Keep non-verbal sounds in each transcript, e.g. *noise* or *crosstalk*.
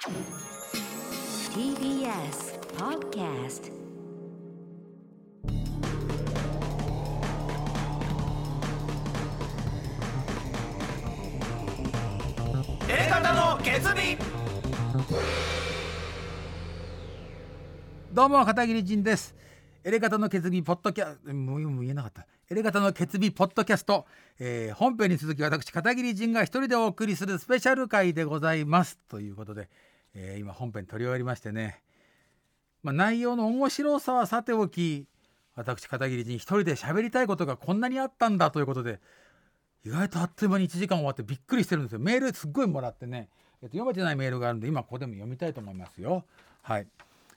TBS Podcast どうも片桐仁です。エレガタの決意ポッドキャもうもう言えなかった。エレガタの決意ポッドキャスト、えー本編に続き私片桐仁が一人でお送りするスペシャル回でございます。ということで、えー今本編取り終わりましてね、まあ、内容の面白さはさておき私片桐仁一人で喋りたいことがこんなにあったんだということで意外とあっという間に1時間終わってびっくりしてるんですよ。メールすっごいもらってね、えっと、読めてないメールがあるんで今ここでも読みたいと思いますよ。はい。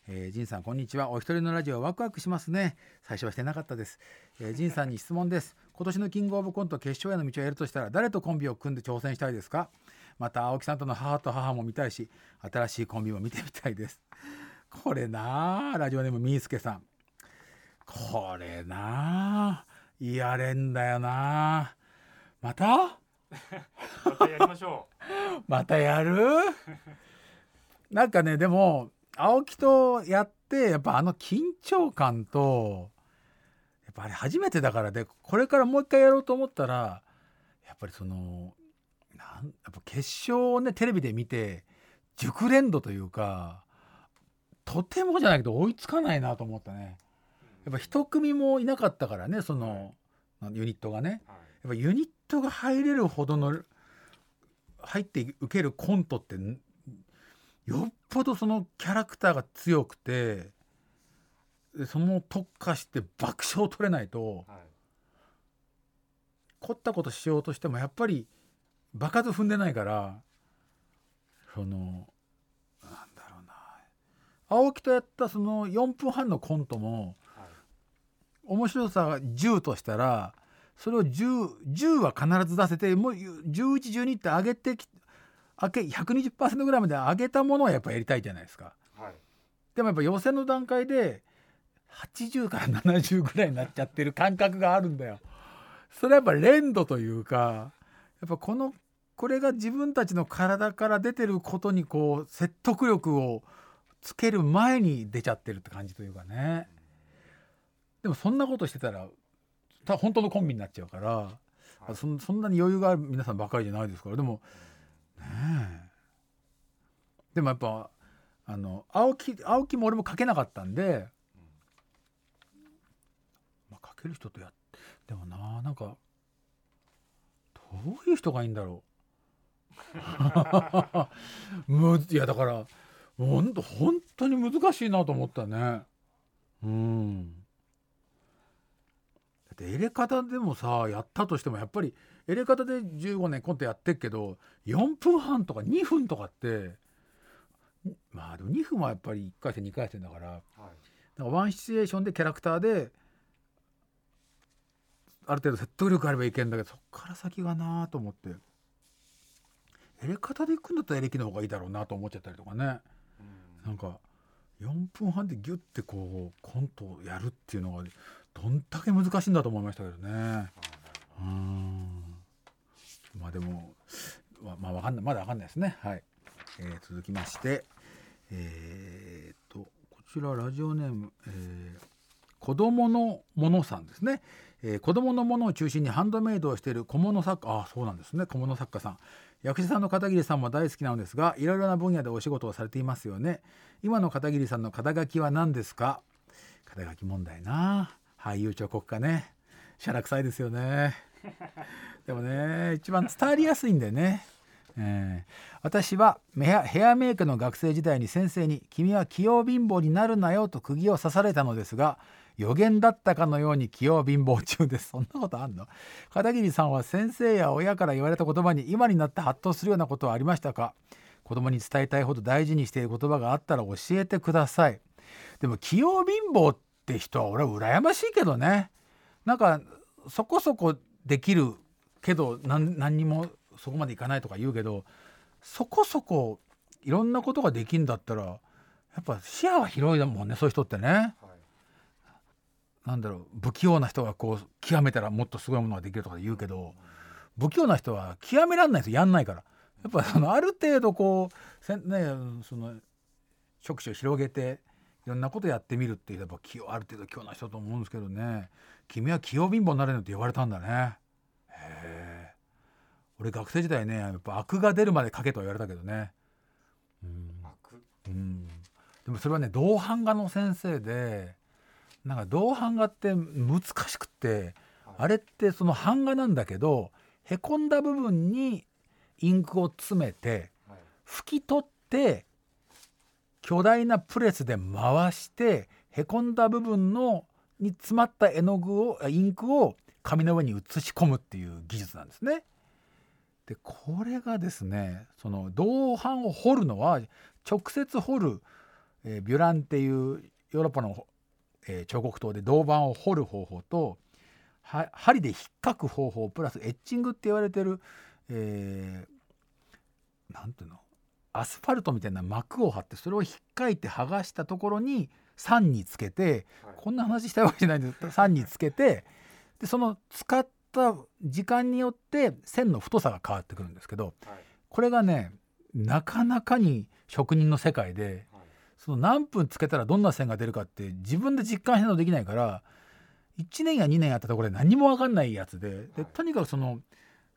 えー、ジンさんこんにちは。お一人のラジオワクワクしますね。最初はしてなかったです、えー、ジンさんに質問です。今年のキングオブコント決勝への道をやるとしたら誰とコンビを組んで挑戦したいですか？また青木さんとの母と母も見たいし新しいコンビも見てみたいです。*laughs* これなあラジオネームみーすけさん。これなあやれんだよな。また？*laughs* またやりましょ *laughs* またやる？なんかねでも青木とやってやっぱあの緊張感とやっぱあれ初めてだからでこれからもう一回やろうと思ったらやっぱりそのなんやっぱ決勝をねテレビで見て熟練度というかとてもじゃないけど追いつかないなと思ったね。やっぱ一組もいなかったからねそのユニットがね。う。はい。やっぱユニットが入れるほどの入って受けるコントってんよっぽどそのキャラクターが強くてでその特化して爆笑を取れないとはい。凝ったことしようとしてもやっぱり場数踏んでないからそのなんだろうな。青木とやったその4分半のコントもはい。面白さが10としたらそれを 10, 10は必ず出せてもう1112って上げてき上げ120%ぐらいまで上げたものはやっぱやりたいじゃないですか。はい。でもやっぱ予選の段階で80から70ぐらいになっちゃってる感覚があるんだよ。それはやっぱ連度というかやっぱこのこれが自分たちの体から出てることにこう説得力をつける前に出ちゃってるって感じというかね。でもそんなことしてたらた本当のコンビになっちゃうから、はい。そんそんなに余裕がある皆さんばかりじゃないですからでもねえ。でもやっぱあの青木青木も俺も書けなかったんで、まあ、書ける人とやっでもななんかどういう人がいいんだろう *laughs* むいやだからほんと本当に難しいなと思ったね。うん。だってエレカタでもさやったとしてもやっぱりエレカタで15年コントやってっけど4分半とか2分とかってまあでも2分はやっぱり1回戦2回戦だからはい。なんかワンシチュエーションでキャラクターである程度説得力あればいけんだけどそっから先がなと思ってエレ方で行くんだったらエレキの方がいいだろうなと思っちゃったりとかね。うん。なんか4分半でギュッてこうコントをやるっていうのがどんだけ難しいんだと思いましたけどね。うん。まあでもままあわかんないまだわかんないですね。はい、えー続きましてえーっとこちらラジオネーム、えー子供のものさんですね、えー子供のものを中心にハンドメイドをしている小物作家あそうなんですね。小物作家さん役者さんの片桐さんも大好きなのですがいろいろな分野でお仕事をされていますよね。今の片桐さんの肩書きは何ですか？肩書き問題な。俳優彫刻家ね。しゃらくさいですよね。*laughs* でもね一番伝わりやすいんだよね。えー私はヘアヘアメイクの学生時代に先生に「君は器用貧乏になるなよ」と釘を刺されたのですが予言だったかのように器用貧乏中です *laughs* そんなことあんの？片桐さんは先生や親から言われた言葉に今になってハッとするようなことはありましたか？子供に伝えたいほど大事にしている言葉があったら教えてください。でも器用貧乏って人は俺は羨ましいけどね。なんかそこそこできるけど何何にもそこまでいかないとか言うけどそこそこいろんなことができんだったらやっぱ視野は広いだもんねそういう人ってね。なんだろう不器用な人がこう極めたらもっとすごいものができるとか言うけど不器用な人は極めらんないですよ。やんないから。やっぱそのある程度こうせんねその職種を広げていろんなことやってみるってやっぱ器用ある程度器用な人だと思うんですけどね。君は器用貧乏になれるのって言われたんだね。へえ。俺学生時代ねやっぱ悪が出るまで書けとは言われたけどね。うん。悪？うん。でもそれはね銅版画の先生でなんか銅版画って難しくってあれってその版画なんだけどへこんだ部分にインクを詰めてはい拭き取って巨大なプレスで回してへこんだ部分のに詰まった絵の具をあインクを紙の上に写し込むっていう技術なんですね。でこれがですねその銅版を彫るのは直接彫る、えービュランっていうヨーロッパの、えー彫刻刀で銅板を彫る方法とは針で引っかく方法プラスエッチングって言われてる、えーなんていうの？アスファルトみたいな膜を張ってそれを引っかいて剥がしたところに酸につけてはい。こんな話したいわけじゃないんです。けど酸につけてでその使った時間によって線の太さが変わってくるんですけどはい。これがねなかなかに職人の世界ではいその何分つけたらどんな線が出るかって自分で実感しないとできないから1年や2年やったところで何も分かんないやつでではいとにかくその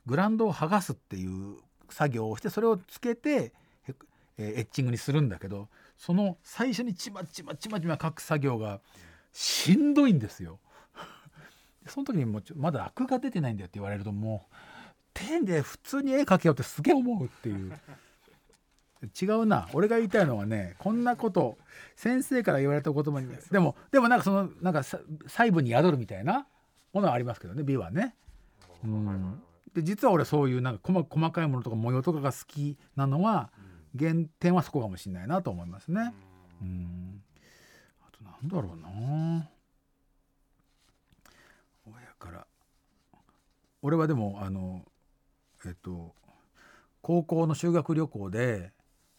グランドを剥がすっていう作業をしてそれをつけてエッチングにするんだけどその最初にちまちまちまちま書く作業がしんどいんですよ。その時にもまだアクが出てないんだよって言われるともうペンで普通に絵描けようってすげえ思うっていう。違うな。俺が言いたいのはねこんなこと先生から言われた言葉にでもでもなんかそのなんかさ細部に宿るみたいなものはありますけどね美はね。うん。で実は俺そういうなんか細細かいものとか模様とかが好きなのは原点はそこかもしれないなと思いますね。ううんん。あとなんだろうな。親から。俺はでもあのえっと高校の修学旅行で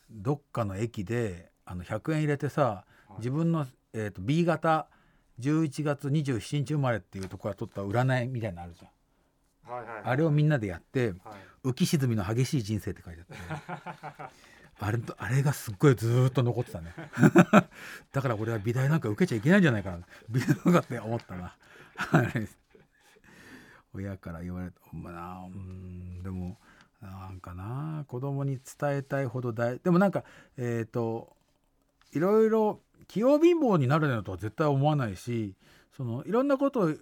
どっかの駅であの100円入れてさい。自分の、えっと B 型11月27日生まれっていうところから取った占いみたいなのあるじゃん。はいはいはい。あれをみんなでやってはい。浮き沈みの激しい人生って書いてあって。*laughs* あれとあれがすっごいずーっと残ってたね。*laughs* だから俺は美大なんか受けちゃいけないんじゃないかな。美大なんかって思ったな。は *laughs* い親から言われたまあなうんでもなんかな子供に伝えたいほど大でもなんかえっ、といろいろ器用貧乏になるのとは絶対思わないしそのいろんなことを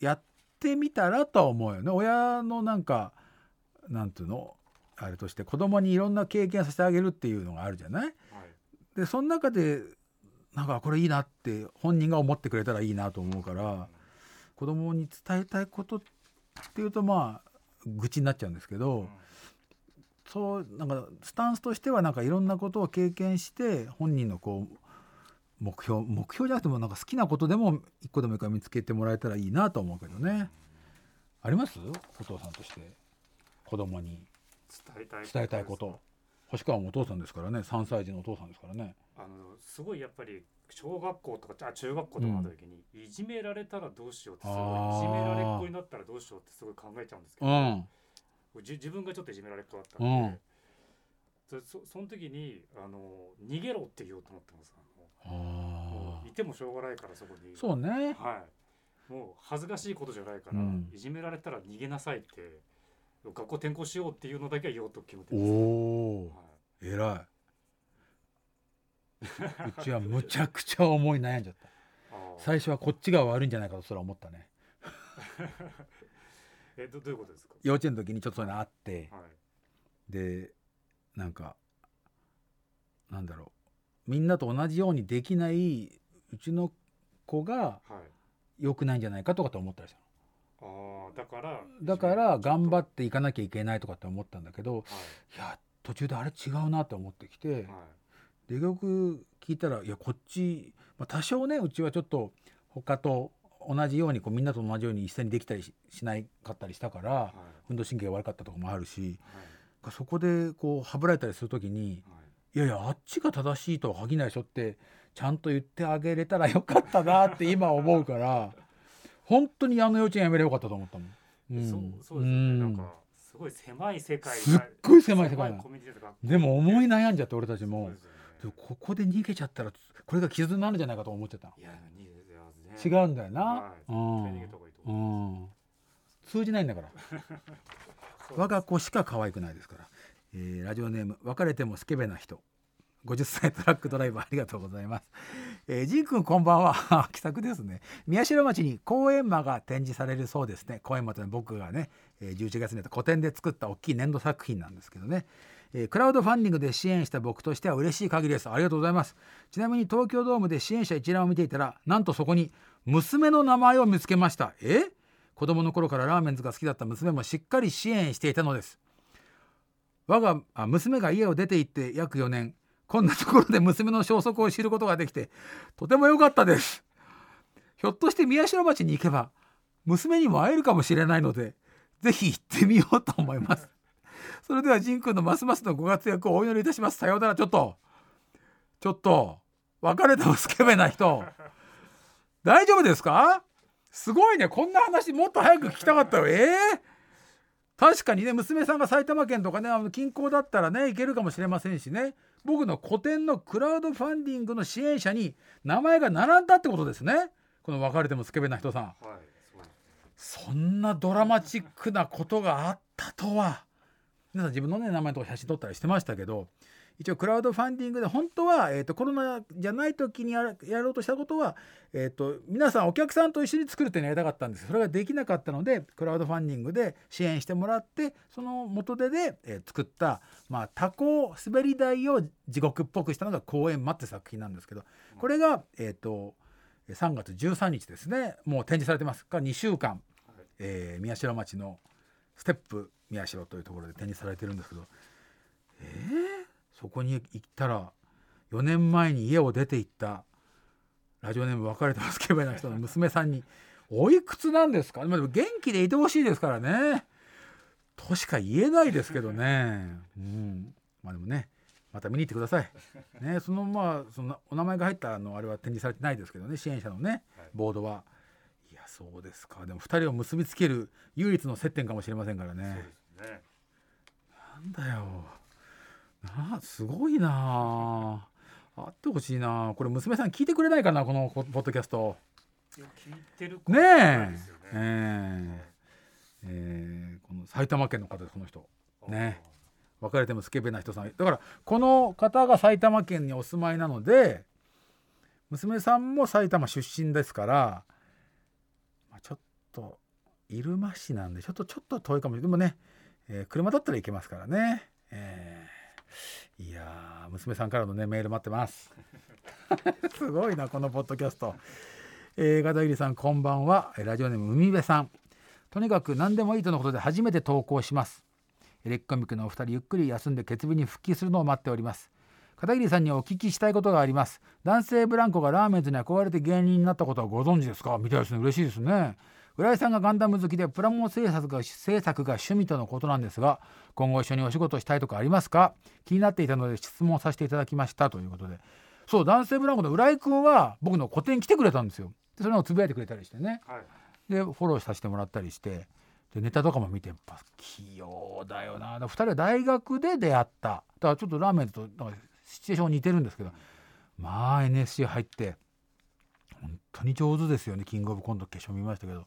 やってみたらとは思うよね。親のなんかなんていうのあれとして子供にいろんな経験させてあげるっていうのがあるじゃない？はい。でその中でなんかこれいいなって本人が思ってくれたらいいなと思うから子供に伝えたいことっていうとまあ愚痴になっちゃうんですけど、そうなんかスタンスとしてはなんかいろんなことを経験して本人のこう目標目標じゃなくてもなんか好きなことでも一個でもいいから見つけてもらえたらいいなと思うけどね。あります？お父さんとして子供に伝えたい伝えたいこと。星川もお父さんですからね。3歳児のお父さんですからね。あのすごいやっぱり小学校とかあ中学校とかの時に、いじめられたらどうしようってすごいいじめられっ子になったらどうしようってすごい考えちゃうんですけうど、んじ自分がちょっといじめられっ子だったんで、そそその時にあの逃げろって言おうと思ってます。ああういてもしょうがないからそこに。ーそうね。はい。もう恥ずかしいことじゃないから、うん。いじめられたら逃げなさいって学校転校しようっていうのだけは言おうと決めておます、おはい。偉い。うちはむちゃくちゃ思い悩んじゃった。最初はこっちが悪いんじゃないかとそれは思ったね。*laughs* えどどういうことですか？幼稚園の時にちょっとそういうのあって。はい。でなんかなんだろう。みんなと同じようにできないうちの子がはい。良くないんじゃないかとかと思ったりしたああだからのだから頑張っっていかなきゃいけないとかって思ったんだけどてい。や途中であれ違うなって思ってきて、はい。はいでよく聞いたらいやこっち、まあ、多少ねうちはちょっと他と同じようにこうみんなと同じように一斉にできたりししないかったりしたからはい。運動神経が悪かったとかもあるしはい。そこでこうはぶられたりする時にはい。いやいやあっちが正しいとは限らないでしょってちゃんと言ってあげれたらよかったなって今思うから本当にあの幼稚園やめればよかったと思ったもん。うん。そうそうですよね、うん。なんかすごい狭い世界すっごい狭い世界でも思い悩んじゃって俺たちも。ここで逃げちゃったらこれが傷になるんじゃないかと思っちゃったいやね。違うんだよな、はい。うん。通じないんだから。*laughs* 我が子しか可愛くないですから、えーラジオネーム別れてもスケベな人50歳トラックドライバーありがとうございます。えー、ジン君こんばんは *laughs* 気さくですね。宮代町に公園馬が展示されるそうですね。公園馬というのは僕がね、えー11月にやった個展で作った大きい粘土作品なんですけどね。えークラウドファンディングで支援した僕としては嬉しい限りです。ありがとうございます。ちなみに東京ドームで支援者一覧を見ていたら、なんとそこに娘の名前を見つけました。え？子供の頃からラーメンズが好きだった娘もしっかり支援していたのです。我があ娘が家を出て行って約4年こんなところで娘の消息を知ることができてとても良かったです。ひょっとして宮代町に行けば娘にも会えるかもしれないのでぜひ行ってみようと思います。それでは仁君のますますのご活躍をお祈りいたします。さようなら。ちょっとちょっと別れてもスケベな人。大丈夫ですか？すごいね。こんな話もっと早く聞きたかったよ。ええ確かにね娘さんが埼玉県とかねあの近郊だったらね行けるかもしれませんしね。僕の個展のクラウドファンディングの支援者に名前が並んだってことですね。この別れてもスケベな人さん。はいそんなドラマチックなことがあったとは。皆さん自分のね名前とか写真撮ったりしてましたけど一応クラウドファンディングで本当は、えー、とコロナじゃない時にやろうとしたことは、えー、と皆さんお客さんと一緒に作るっていうのをやりたかったんです。それができなかったのでクラウドファンディングで支援してもらってその元手で、えー作った、まあ、タコ滑り台を地獄っぽくしたのが「公園間」って作品なんですけどこれが、えー、と3月13日ですね。もう展示されてます。から2週間、えー宮代町のステップ宮代というところで展示されてるんですけど。えーそこに行ったら4年前に家を出て行ったラジオネーム別れてますけどな人の娘さんに「おいくつなんですか?」まあでも元気でいてほしいですからねとしか言えないですけどねうんまあでもねまた見に行ってください。ね、そのまあそのお名前が入ったあのあれは展示されてないですけどね支援者のねはいボードは。いやそうですかでも2人を結びつける唯一の接点かもしれませんからね。そうですねなんだよ。なあすごいなあ。あってほしいなこれ娘さん聞いてくれないかなこのポポッドキャスト。聞いてるかねえね。えええーこの埼玉県の方ですこの人。ね別れてもスケベな人さんだからこの方が埼玉県にお住まいなので娘さんも埼玉出身ですから、まあ、ちょっと入間市なんでちょっとちょっと遠いかもしれないでもね、えー車だったら行けますからね、えーいやー娘さんからのねメール待ってます。*laughs* すごいなこのポッドキャスト、えー、片桐さんこんばんは。ラジオネーム海辺さん。とにかく何でもいいとのことで初めて投稿します。エレキコミックのお二人ゆっくり休んで決日に復帰するのを待っております。片桐さんにお聞きしたいことがあります。男性ブランコがラーメンズに憧れて芸人になったことはご存知ですか？みたいですね。嬉しいですね。浦井さんがガンダム好きでプラモ制作が制作が趣味とのことなんですが今後一緒にお仕事したいとかありますか？気になっていたので質問させていただきました。ということで。そう男性ブランコの浦井くんは僕の個展来てくれたんですよ。でそれをつぶやいてくれたりしてね。はい。でフォローさせてもらったりして。でネタとかも見てやっぱ器用だよな。だ2人は大学で出会った。だからちょっとラーメンズとなんかシチュエーション似てるんですけど。まあ NSC 入って本当に上手ですよね。キングオブコント決勝見ましたけど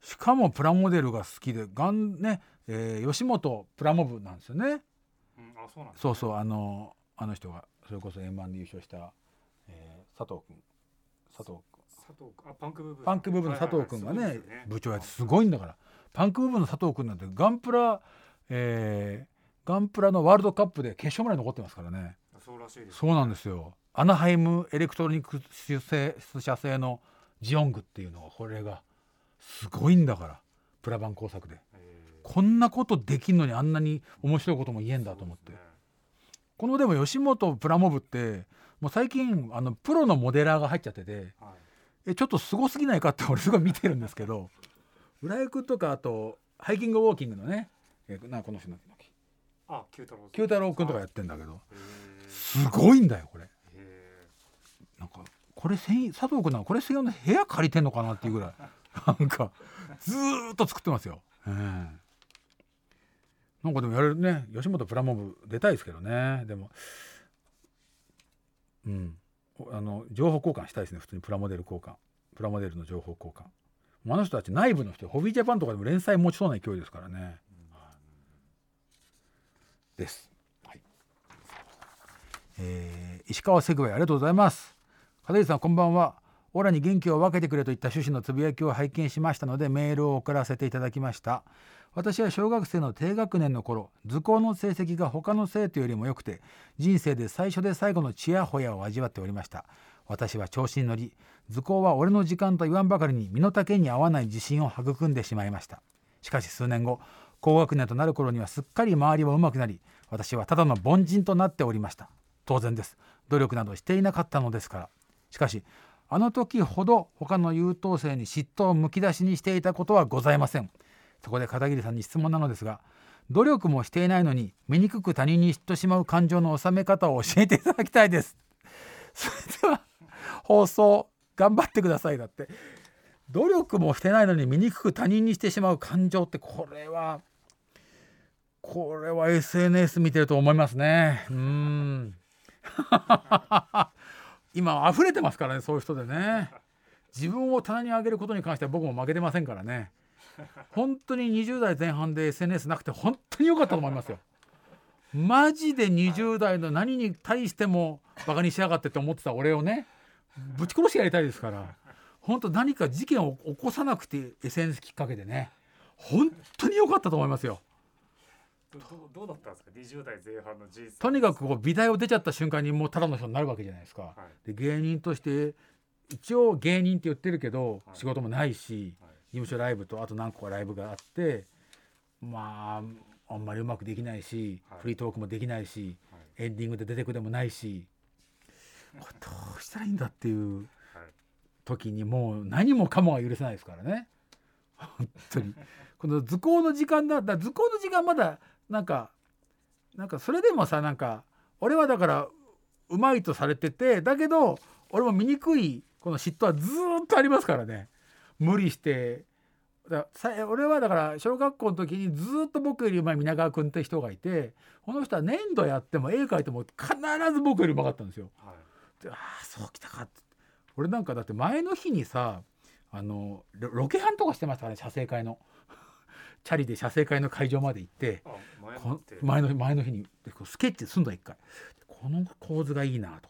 しかもプラモデルが好きでがんね、えー吉本プラモ部なんですよね。うん、あ、そうなんです、そうそうあのあの人がそれこそ M−1 で優勝した、えー佐藤君佐藤君佐藤君あ、パンクブーブー。パンクブーブーの佐藤君がね,、はい。はいはいすごいですよ部長やってすごいんだから。パンクブーブーの佐藤君なんてガンプラ、えーガンプラのワールドカップで決勝まで残ってますからね。そうらしいです。そうなんですよ。アナハイムエレクトロニクス製社製のジオングっていうのがこれがすごいんだからプラバン工作で。え。ーこんなことできんのにあんなに面白いことも言えんだと思って、ね。このでも吉本プラモ部ってもう最近あのプロのモデラーが入っちゃっててはい。えちょっとすごすぎないかって俺すごい見てるんですけど浦井君とかあとハイキングウォーキングのねえなこの人なんだっけ？あ、九太郎。九太郎君とかやってんだけどすごいんだよこれ。へなんかこれ佐藤君なんかこれ専用の部屋借りてんのかなっていうぐらいなんかずーっと作ってますよ、ええ。なんかでもやれるね。吉本プラモブ出たいですけどね。でもうん。あの情報交換したいですね。普通にプラモデル交換。プラモデルの情報交換。あの人たち内部の人ホビージャパンとかでも連載持ちそうな勢いですからね、です、はい。えー石川セグウェイありがとうございます。片桐さんこんばんはオラに元気を分けてくれといった趣旨のつぶやきを拝見しましたのでメールを送らせていただきました。私は小学生の低学年の頃図工の成績が他の生徒よりも良くて人生で最初で最後のチヤホヤを味わっておりました。私は調子に乗り図工は俺の時間と言わんばかりに身の丈に合わない自信を育んでしまいました。しかし数年後高学年となる頃にはすっかり周りは上手くなり私はただの凡人となっておりました。当然です。努力などしていなかったのですから。しかしあの時ほど他の優等生に嫉妬をむき出しにしていたことはございません。そこで片桐さんに質問なのですが努力もしていないのに醜く他人に嫉妬しまう感情の収め方を教えていただきたいです。*laughs* それでは放送頑張ってくださいだって。努力もしてないのに醜く他人にしてしまう感情ってこれはこれは SNS 見てると思いますね。うん。*laughs* 今溢れてますからねそういう人でね。自分を棚に上げることに関しては僕も負けてませんからね。本当に20代前半で SNS なくて本当に良かったと思いますよ。マジで20代の何に対してもバカにしやがってって思ってた俺をね。ぶち殺してやりたいですから。本当何か事件を起こさなくて SNS きっかけでね。本当に良かったと思いますよ。どどうだったんですか？20代前半の人生。とにかくこう美大を出ちゃった瞬間にもうただの人になるわけじゃないですか、はい。で芸人として一応芸人って言ってるけど、はい。仕事もないしはい。事務所ライブとあと何個かライブがあってまああんまりうまくできないし、はい。フリートークもできないしはい。エンディングで出てくでもないしこれどうしたらいいんだっていうはい。時にもう何もかもが許せないですからね。本当に。この図工の時間だだから図工の時間まだなんかなんかそれでもさなんか俺はだからうまいとされててだけど俺も醜いこの嫉妬はずーっとありますからね。無理して。ださ俺はだから小学校の時にずーっと僕よりうまい皆川君って人がいてこの人は粘土やっても絵描いても必ず僕よりうまかったんですよ。はい。でああそうきたかって。俺なんかだって前の日にさあのロロケハンとかしてましたからね写生会のチャリで写生会の会場まで行ってあ前の前の日にスケッチすんだ一回。この構図がいいなと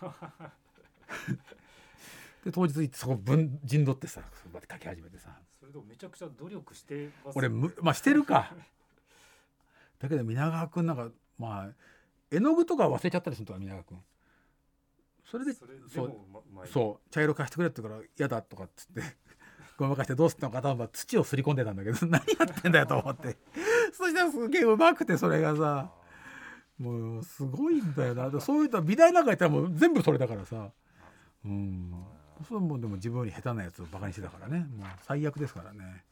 か *laughs* で当日行ってそこ分陣取ってさそこまで描き始めてさ。それでもめちゃくちゃ努力してます俺むまあしてるか。*laughs* だけど皆川君なんかまあ絵の具とか忘れちゃったりするとか皆川君。それでそうまそう茶色貸してくれって言うから嫌だとかっつってごまかしてどうすったのか頭土をすり込んでたんだけど *laughs* 何やってんだよと思って。*laughs* そしたらすげえうまくてそれがさもうすごいんだよな。で *laughs* そういうと美大なんかやったらもう全部それだからさ。うん。それもでも自分より下手なやつをバカにしてたからね。もう最悪ですからね。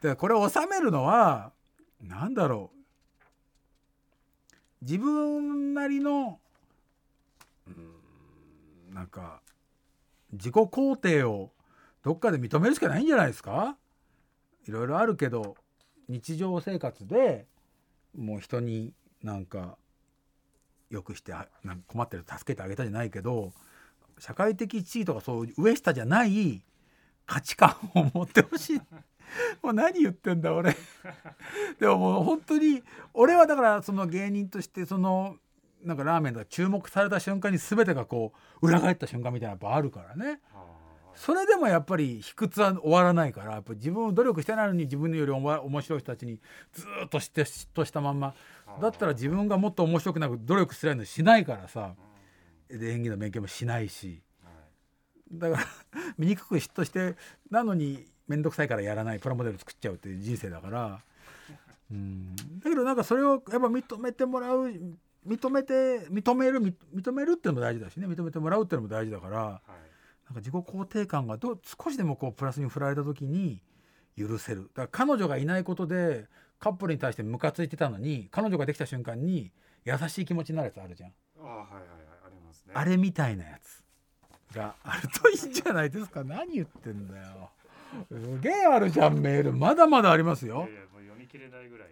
でこれを収めるのは何だろう。自分なりのうんなんか自己肯定をどっかで認めるしかないんじゃないですか？いろいろあるけど日常生活でもう人になんかよくしてなんか困ってる助けてあげたじゃないけど社会的地位とかそういう上下じゃない価値観を持ってほしい。*laughs* もう何言ってんだ俺。でももう本当に俺はだからその芸人としてそのなんかラーメンとか注目された瞬間に全てがこう裏返った瞬間みたいなやっぱあるからね。あそれでもやっぱり卑屈は終わらないからやっぱ自分を努力してないのに自分よりおも面白い人たちにずーっとして嫉妬したまんま。ー。だったら自分がもっと面白くなく努力するのしないからさで演技の勉強もしないし。はい。だから醜く嫉妬してなのに面倒くさいからやらないプラモデル作っちゃうっていう人生だから。うん。だけどなんかそれをやっぱ認めてもらう認めて認める認認めるっていうのも大事だしね。認めてもらうっていうのも大事だから。はいなんか自己肯定感がどう少しでもこうプラスに振られた時に許せる。だから彼女がいないことでカップルに対してムカついてたのに彼女ができた瞬間に優しい気持ちになるやつあるじゃん、あーはいはいはい。ありますね。あれみたいなやつ。があるといいんじゃないですか。*laughs* 何言ってんだよ。すげえあるじゃんメール。まだまだありますよ。いやいやもう読み切れないぐらい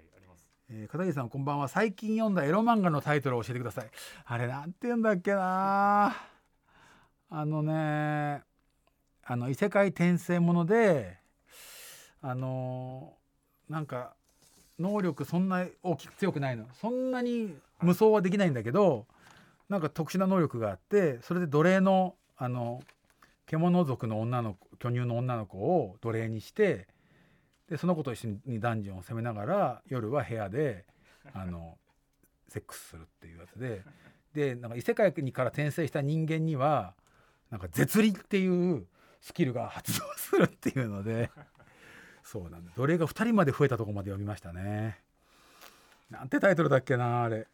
えー片桐さんこんばんは。最近読んだエロ漫画のタイトルを教えてください。あれなんて言うんだっけな。あのねあの異世界転生ものであのなんか能力そんな大きく強くないの。そんなに無双はできないんだけどなんか特殊な能力があってそれで奴隷のあの獣族の女の子巨乳の女の子を奴隷にしてでその子と一緒にダンジョンを攻めながら夜は部屋であのセックスするっていうやつで。でなんか異世界にから転生した人間にはなんか絶利っていうスキルが発動するっていうので。そうなんだ。奴隷が2人まで増えたところまで読みましたね。なんてタイトルだっけなあれ。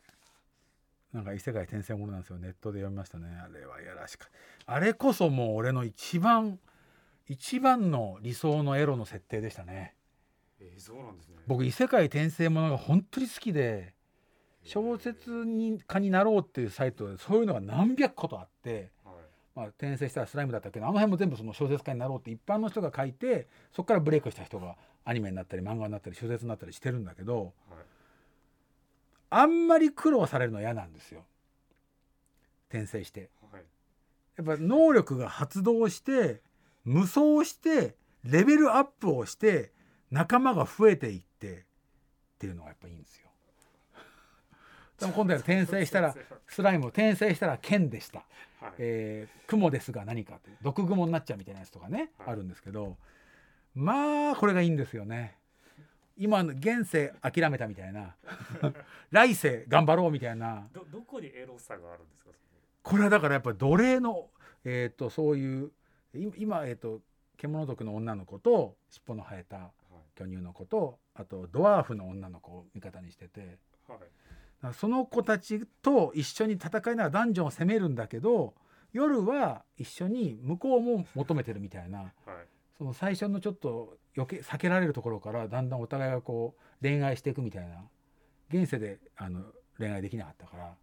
なんか異世界転生ものなんですよ。ネットで読みましたね。あれはやらしかあれこそもう俺の一番一番の理想のエロの設定でしたね。僕異世界転生ものが本当に好きで小説に家になろうっていうサイトでそういうのが何百個とあって、はい。まあ、転生したらスライムだったけどあの辺も全部その小説家になろうって一般の人が書いてそこからブレイクした人がアニメになったり漫画になったり小説になったりしてるんだけどはい。あんまり苦労されるの嫌なんですよ。転生して。はい。やっぱ能力が発動して無双してレベルアップをして仲間が増えていってっていうのがやっぱいいんですよ。*laughs* でも今度は転生したらスライム転生したら剣でした、はい。えー雲ですが何か毒雲になっちゃうみたいなやつとかね、はい。あるんですけどまあこれがいいんですよね。今の現世諦めたみたいな。*laughs* 来世頑張ろうみたいな。どどこにエロさがあるんですか？そこれはだからやっぱり奴隷の、えー、とそういうい今、えー、と獣族の女の子と尻尾の生えた巨乳の子とあとドワーフの女の子を味方にしてて。いはい。だからその子たちと一緒に戦いながらダンジョンを攻めるんだけど夜は一緒に向こうも求めてるみたいな。はい。その最初のちょっと余計避けられるところからだんだんお互いがこう恋愛していくみたいな。現世であの恋愛できなかったから。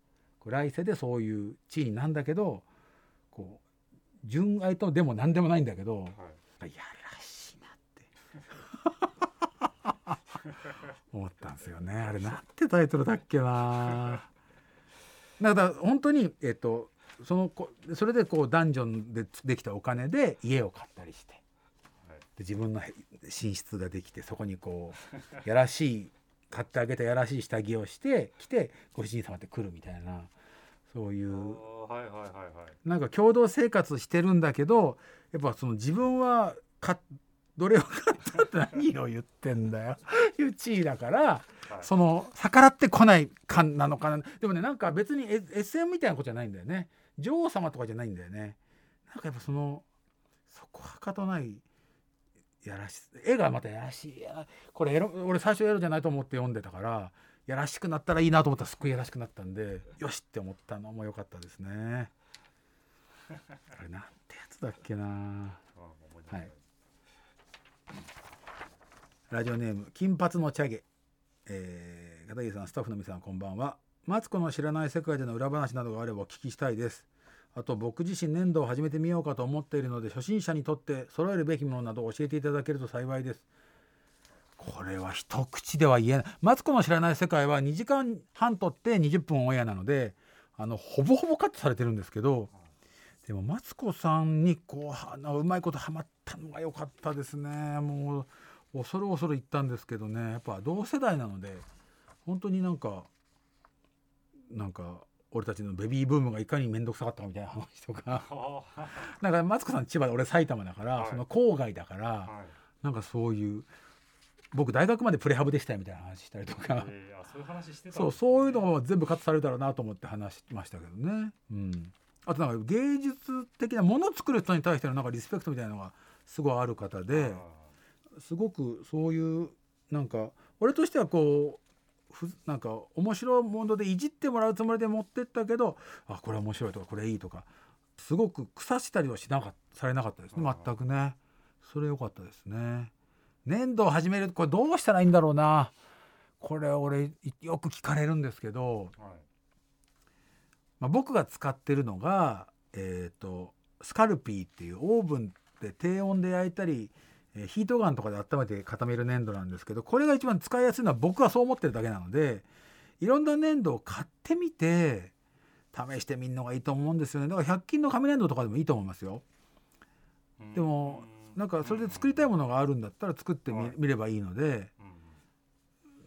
来世でそういう地位なんだけどこう純愛とでも何でもないんだけどはい。やらしいなって *laughs* 思ったんですよね。あれなんてタイトルだっけな。だから本当にえっとその子それでこうダンジョンでできたお金で家を買ったりしてはい。で自分のへ寝室ができてそこにこうやらしい買ってあげたやらしい下着をして来てご主人様って来るみたいなそういうはいはいなんか共同生活してるんだけどやっぱその自分はかどれを買ったって何を言ってんだよ。いう地位だからはい。その逆らってこない感なのかな。でもねなんか別に SM みたいなことじゃないんだよね。女王様とかじゃないんだよね。なんかやっぱそのそこはかとないやらし絵がまたやらしいや。これエロ俺最初エロじゃないと思って読んでたからやらしくなったらいいなと思ったらすっごいやらしくなったんでよしって思ったのも良かったですね。*laughs* あれなんてやつだっけな。あーもう思い出せないラジオネーム金髪のチャゲ、えー、片桐さんスタッフの皆さんこんばんは。マツコの知らない世界での裏話などがあればお聞きしたいです。あと僕自身粘土を始めてみようかと思っているので初心者にとって揃えるべきものなど教えていただけると幸いです。これは一口では言えない。マツコの知らない世界は2時間半撮って20分オンエアなのであのほぼほぼカットされてるんですけどでもマツコさんにこうはなうまいことハマったのが良かったですね。もう恐る恐る言ったんですけどね。やっぱ同世代なので本当になんかなんか俺たちのベビーブームがいかに面倒くさかったかみたいな話とか。あ。なんかマツコさん千葉で俺埼玉だから、はい。その郊外だから、ーはい。なんかそういう僕大学までプレハブでしたよみたいな話したりとか、えーあそういう話してそうそういうのも全部カットされるだろうなと思って話しましたけどね。うん、あとなんか芸術的なものを作る人に対してのなんかリスペクトみたいなのがすごいある方で。すごくそういうなんか俺としてはこうふなんか面白いものでいじってもらうつもりで持ってったけどあこれ面白いとかこれいいとかすごく腐したりはしなかされなかったですね。全くね。それ良かったですね。粘土を始めるこれどうしたらいいんだろうな。これ俺いよく聞かれるんですけど、はい。まあ、僕が使ってるのが、えー、とスカルピーっていうオーブンで低温で焼いたり、えーヒートガンとかで温めて固める粘土なんですけどこれが一番使いやすいのは僕はそう思ってるだけなのでいろんな粘土を買ってみて試してみるのがいいと思うんですよね。だから100均の紙粘土とかでもいいと思いますよ。でもなんかそれで作りたいものがあるんだったら作ってみ,、ればいいのでうん。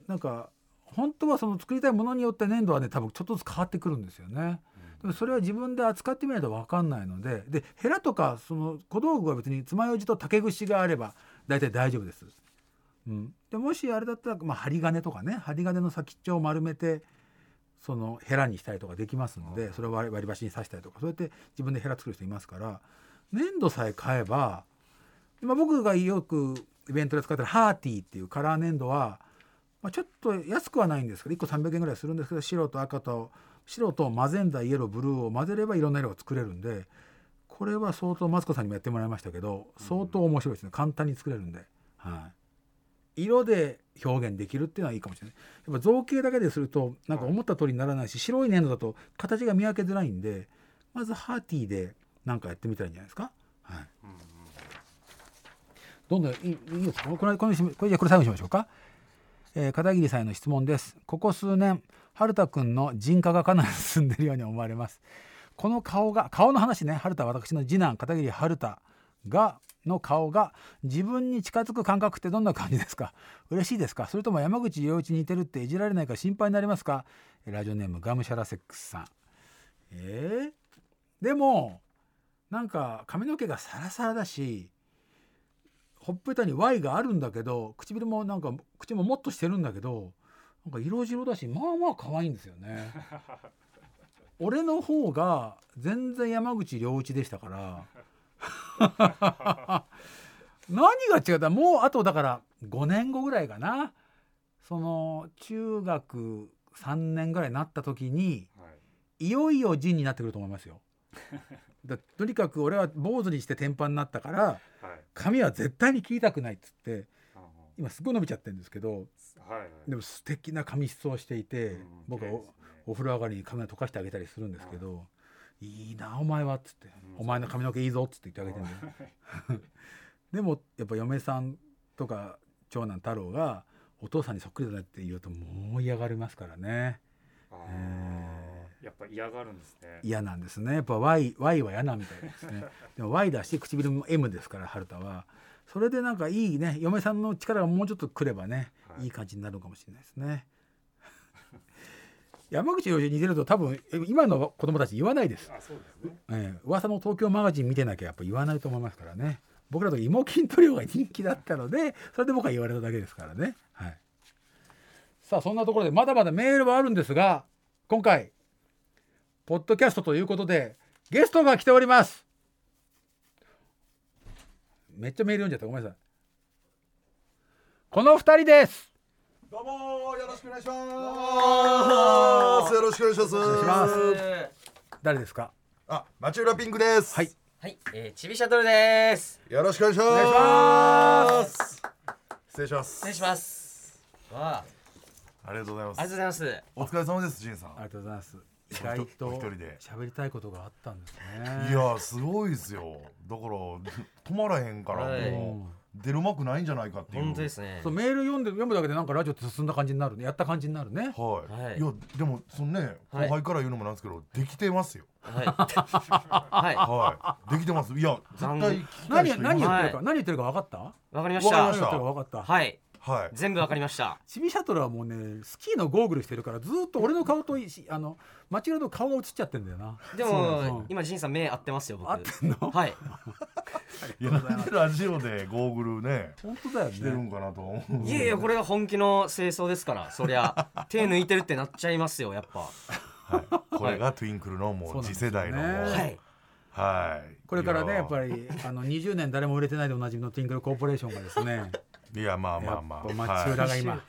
なんか本当はその作りたいものによって粘土はね多分ちょっとずつ変わってくるんですよね。でもそれは自分で扱ってみないと分かんないのででヘラとかその小道具は別に爪楊枝と竹串があれば大体大丈夫です。うん、でもしあれだったら、まあ、針金とかね針金の先っちょを丸めてそのヘラにしたりとかできますのでそれを割り箸に刺したりとかそうやって自分でヘラ作る人いますから粘土さえ買えば今僕がよくイベントで使ってるハーティーっていうカラー粘土は、まあ、ちょっと安くはないんですけど1個300円ぐらいするんですけど白と赤と白とマゼンダイエローブルーを混ぜればいろんな色が作れるんでこれは相当マツコさんにもやってもらいましたけど相当面白いですね。簡単に作れるんで、はい、色で表現できるっていうのはいいかもしれない。やっぱ造形だけでするとなんか思った通りにならないし白い粘土だと形が見分けづらいんでまずハーティーでなんかやってみたらいいんじゃないですか。はい。どんどんいいいいですか？これこれこれこれじゃあこれ最後にしましょうか、えー片桐さんへの質問です。ここ数年春田くんの人化がかなり進んでいるように思われます。この顔が顔の話ね。春田私の次男片桐春田がの顔が自分に近づく感覚ってどんな感じですか？嬉しいですか？それとも山口洋一に似てるっていじられないか心配になりますか？えラジオネームガムシャラセックスさん。えー、でもなんか髪の毛がサラサラだしほっぺたに Y があるんだけど唇もなんか口ももっとしてるんだけどなんか色白だしまあまあ可愛いんですよね。*laughs* 俺の方が全然山口良一でしたから *laughs* 何が違った？もうあとだから5年後ぐらいかなその中学3年ぐらいになった時にはいいよいよ仁になってくると思いますよ。*laughs* だとにかく俺は坊主にして天パになったからはい。髪は絶対に切りたくないっつってあ今すごい伸びちゃってるんですけどでも素敵な髪質をしていて、うん僕はおお風呂上がりに髪を溶かしてあげたりするんですけど「いいなお前は」っつって「うん。お前の髪の毛いいぞ」っつって言ってあげてるんで *laughs* でもやっぱ嫁さんとか長男太郎がお父さんにそっくりだねって言うともう嫌がりますからね。えやっぱ嫌がるんですね。嫌なんですね。やっぱ Y, y は嫌なみたいですね。*laughs* でも Y だし唇も M ですから春田は。それでなんかいいね嫁さんの力がもうちょっとくればね、はい。い、い感じになるかもしれないですね。*laughs* 山口洋一に似てると多分え今の子供たち言わないです、あそうですね。ええ噂の東京マガジン見てなきゃやっぱ言わないと思いますからね。僕らの時芋筋トレが人気だったのでそれで僕は言われただけですからね。はい。さあそんなところでまだまだメールはあるんですが今回ポッドキャストということでゲストが来ておりますめっちゃメール読んじゃったごめんなさいこの二人ですどうもよろしくお願いします。よろしくお願いします。お願いします誰ですか？あ、町浦ピンクです。はい。はい、えー、ちびシャトルです。よろしくお願いします。お願いします失礼します。失礼します。わあ、ありがとうございます。ありがとうございます。お疲れ様です、ジンさん。ありがとうございます意お外とお一人で喋りたいことがあったんですねいや、すごいですよ。だから、止まらへんから、はいもう出るまくないんじゃないかっていう。本当ですねそう。メール読んで読むだけでなんかラジオって進んだ感じになるねやった感じになるねはい。はいい、や、でも、そのね、はい後輩から言うのもなんですけど、できてますよ。はい。*laughs* はい。はい。できてます。いや、絶対聞きたい何人います何言ってるか、は何言ってるか分かった？わかりましわかりました。た何言ってるか分かった、はい。はい。全部わかりました。チビシャトルはもうねスキーのゴーグルしてるからずーっと俺の顔といしあの間違えと顔が映っちゃってんだよなでも、今、ジンさん目合ってますよ、僕。合ってんの？はい。いや、なんでラジオでゴーグルね、本当だよしてるんねかなと思う。いやいや、これが本気の清掃ですから、そりゃ、手抜いてるってなっちゃいますよ、やっぱ。はい、これがトゥインクルのもう次世代のねはい。はいこれからねいやっぱりあの20年誰も売れてないでおなじみのティンクルコーポレーションがですねいやまあまあまぱあ。町浦が今はい。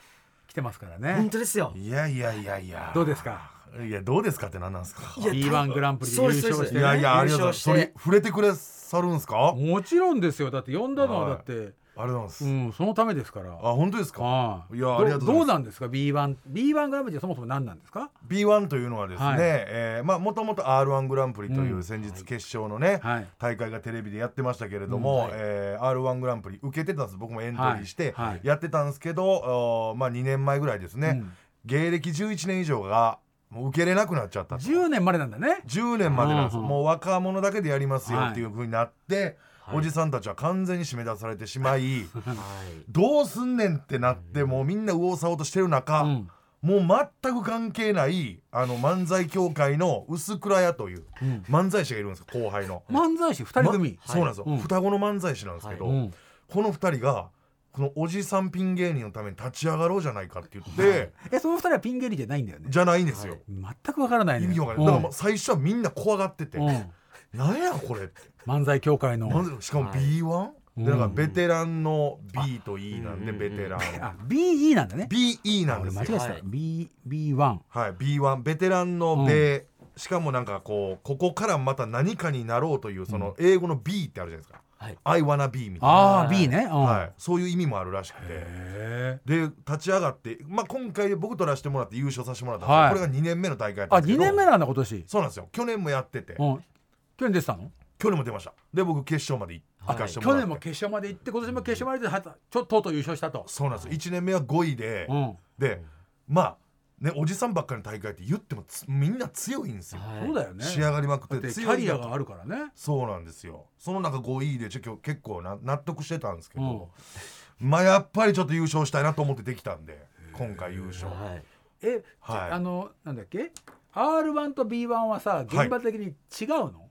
来てますから本ね当ですよ。いやいやいやいや。どうですか？いやどうですかって何なんですか？いや B1 グランプリで優勝してね。やいやありがとうございます。それ触れてくれさるんですか？もちろんですよ。だって呼んだのははいだってありがとうござういます、んそのためですから。あ本当ですか？い。やあどりがとうどうなんですか？B1 B1 グランプリはそもそも何なんですか？B1 というのはですね、はい。えーまあもともと R1 グランプリといううん。先日決勝のね、はい。大会がテレビでやってましたけれども、はい。えー R1 グランプリ受けてたんです。僕もエントリーしてやってたんですけど、まあ2年前ぐらいですね、うん。芸歴11年以上がもう受けれなくなっちゃったと。10年までなんだね。10年までなんです。もう若者だけでやりますよはいっていうふうになって、はいおじさんたちは完全に締め出されてしまいはい。どうすんねんってなってもうみんな右往左往としてる中、うん。もう全く関係ないあの漫才協会の薄倉屋といううん。漫才師がいるんですよ後輩の。漫才師2人組。まそうなんですよ、うん。双子の漫才師なんですけど、うん。この2人がこのおじさんピン芸人のために立ち上がろうじゃないかって言って、えその2人はピン芸人じゃないんだよね。じゃないんですよ、全くわからないね意味わからない。だから最初はみんな怖がってて、うなんやこれって漫才協会の。しかもはい。B1、うん。でなんかベテランの B と E なんでうん。ベテラン、*laughs* あ BE なんだね。BE なん俺ですよ。間違えてた。はい。B B1 はい B1 ベテランの米、しかもなんかこうここからまた何かになろうというその英語の B ってあるじゃないですか、はい。I wanna be みたいな、ああはい B ね。うん。はい、そういう意味もあるらしくて。へで立ち上がって、まあ、今回僕取らせてもらって優勝させてもらったんですけど、はい。これが2年目の大会だったあ2んですけど。年目なんだ今年。そうなんですよ。去年もやってて、うん。去年出てたの？去年も出ました。で僕決勝まで行かしてもらって、去年も決勝まで行って今年も決勝まで行ってはちょとうとう優勝したと。そうなんです。よ1年目は5位で、うん。でまあねおじさんばっかりの大会って言ってもつみんな強いんですよ、はい。そうだよね。仕上がりまくだってて強いんだとャリアがあるからね。そうなんですよ。その中5位でちょ結構な納得してたんですけうん。ど、*laughs* まあやっぱりちょっと優勝したいなと思ってできたんで今回優勝。はい。え、はいあのなんだっけ？R1 と B1 はさ現場的に違うの、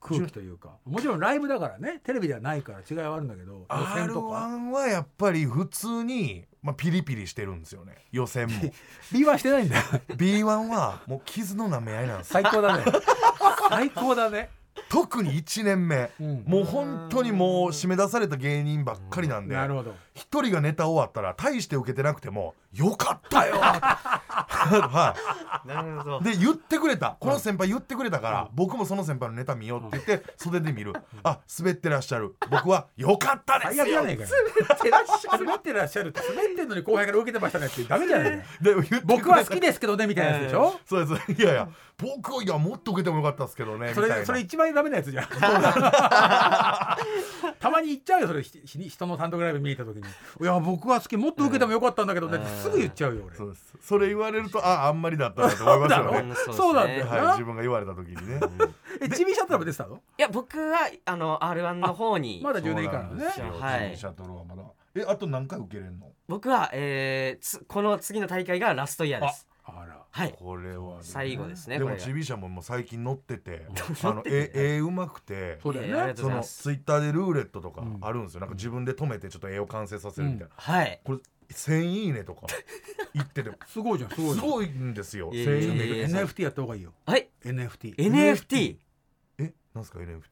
空気というか。もちろんライブだからね。テレビではないから違いはあるんだけど予選とか。R1 はやっぱり普通に、まあ、ピリピリしてるんですよね。予選も。*laughs* B1 してないんだ。*laughs* よ B1 はもう傷の舐め合いなんです最高だね。*laughs* 最高だね。特に1年目、うん。もう本当にもう締め出された芸人ばっかりなんで。なるほど一人がネタ終わったら大して受けてなくても「よかったよ! *laughs*」はなるほど。い、で言ってくれた。この先輩言ってくれたから、僕もその先輩のネタ見ようって言って袖で見る「あ滑ってらっしゃる。僕はよかったですよ。最悪じゃねえかよ。滑ってらっしゃる。って滑ってんのに後輩から受けてましたねってダメじゃないで僕は好きですけどねみたいなやつでしょ、そうです。いやいや僕はいやもっと受けてもよかったですけどねみたいな。それそれ一番ダメなやつじゃん。*laughs* たまに言っちゃうよそれ。人の単独ライブ見に行った時に「いや僕は好き。もっと受けてもよかったんだけどね」すぐ言っちゃうよ俺。そうです。それ言われるとああんまりだったなと思いますよね。うんそうなんだよはいな自分が言われた時にね。*laughs* えチビシャトルも出てたの？いや僕はあの R1 の方にまだ10年以下なのね。そうなんですよ。はい。シャトルはまだ。えあと何回受けれんの？僕は、えーつこの次の大会がラストイヤーです。あらはい。これはね。最後ですねでもちびしゃももう最近乗ってて *laughs* あの絵絵うまくてそうだよね。そのツイッターでルーレットとかうん。あるんですよ。なんか自分で止めてちょっと絵を完成させるみたいな。はい。これ1000いいねとか言ってて *laughs* すごいじゃんすごいじゃん。すごいんですよ。いえいえ1000いえいいね。NFT やった方がいいよ。はい。NFT NFT えなんすか NFT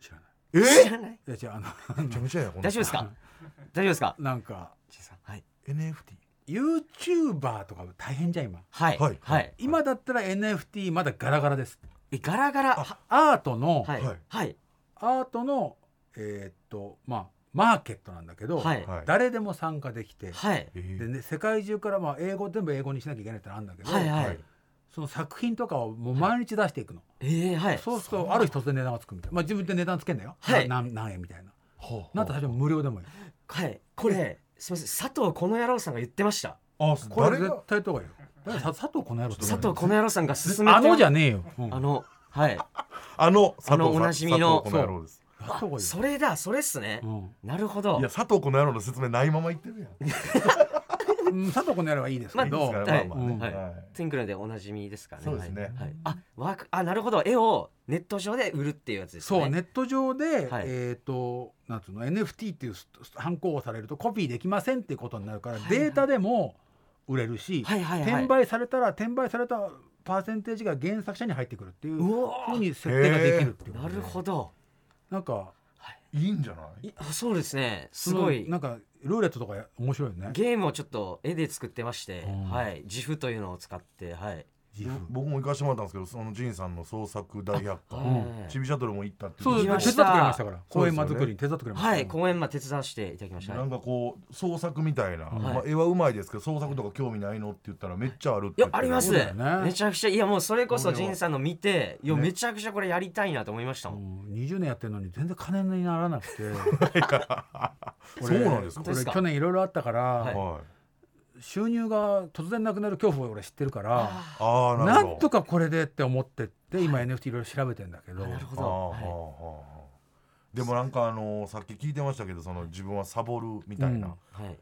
知らない。え？知らない。いや違うあのめちゃめちゃや大丈夫ですか？*laughs* 大丈夫ですか？なんかはい。NFT YouTuber とか大変じゃん今。はい。はい。はい。今だったら NFT まだガラガラです。えガラガラ。はアートの、はい。はい。はい。アートのえーっとまあマーケットなんだけど、はい。はい。誰でも参加できて、はい。えーでね、世界中からまあ英語全部英語にしなきゃいけないってのあるんだけど、はいははい。いその作品とかをもう毎日出していくの、えーはい。そうするとある日突然値段がつくみたいな、まあ、自分で値段つけんだよ、はい。な何何円みたいな。はあなんと最初無料でもいい。はい。これすみません佐藤この野郎さんが言ってました。あこれ絶対やった方がいいよ。佐藤この野郎佐藤この野郎さんが勧めてあのじゃねえよ、うん。あのはい。あの佐藤さん。あのおなじみの。佐藤それだそれっすね。うん。なるほど。いや佐藤この野郎の説明ないまま言ってるやん *laughs* 佐藤この野郎はいいですけど、まあまあまあね。はい。はい。ツインクルでおなじみですからね。そうですね。はい。はい。あワークあなるほど。絵をネット上で売るっていうやつですね。そうネット上で、はい。えっ、となんつうの NFT っていうスハンコをされるとコピーできませんっていうことになるから、はい。はい。データでも売れるし、はい。はい。はい。転売されたら転売されたパーセンテージが原作者に入ってくるっていううわふうに設定ができるっていうことで。なるほど。なんかいいんじゃない？いあそうですね。すごい。なんかルーレットとかや面白いよね。ゲームをちょっと絵で作ってまして、うん。はい。自負というのを使ってはい僕も行かしてもらったんですけどその仁さんの創作大百科。はい。ちびシャトルも行ったってそうう行きました。手伝ってくれましたから。そうですよね。公園間作りに手伝ってくれました。はい公演ま手伝わせていただきました。なんかこう創作みたいな、はい。まあ、絵はうまいですけど創作とか興味ないのって言ったらめっちゃあるってい言ってやあります、ね。めちゃくちゃいやもうそれこそ仁さんの見ていやね。めちゃくちゃこれやりたいなと思いましたもん、うん20年やってるのに全然金にならなくて。*laughs* そうなんですか？これ去年いろいろあったから、はい。はい収入が突然なくなる恐怖を俺知ってるからなんとかこれでって思ってって今 NFT い。ろいろ調べてんだけど。でもなんかあのーさっき聞いてましたけどその自分はサボるみたいな、は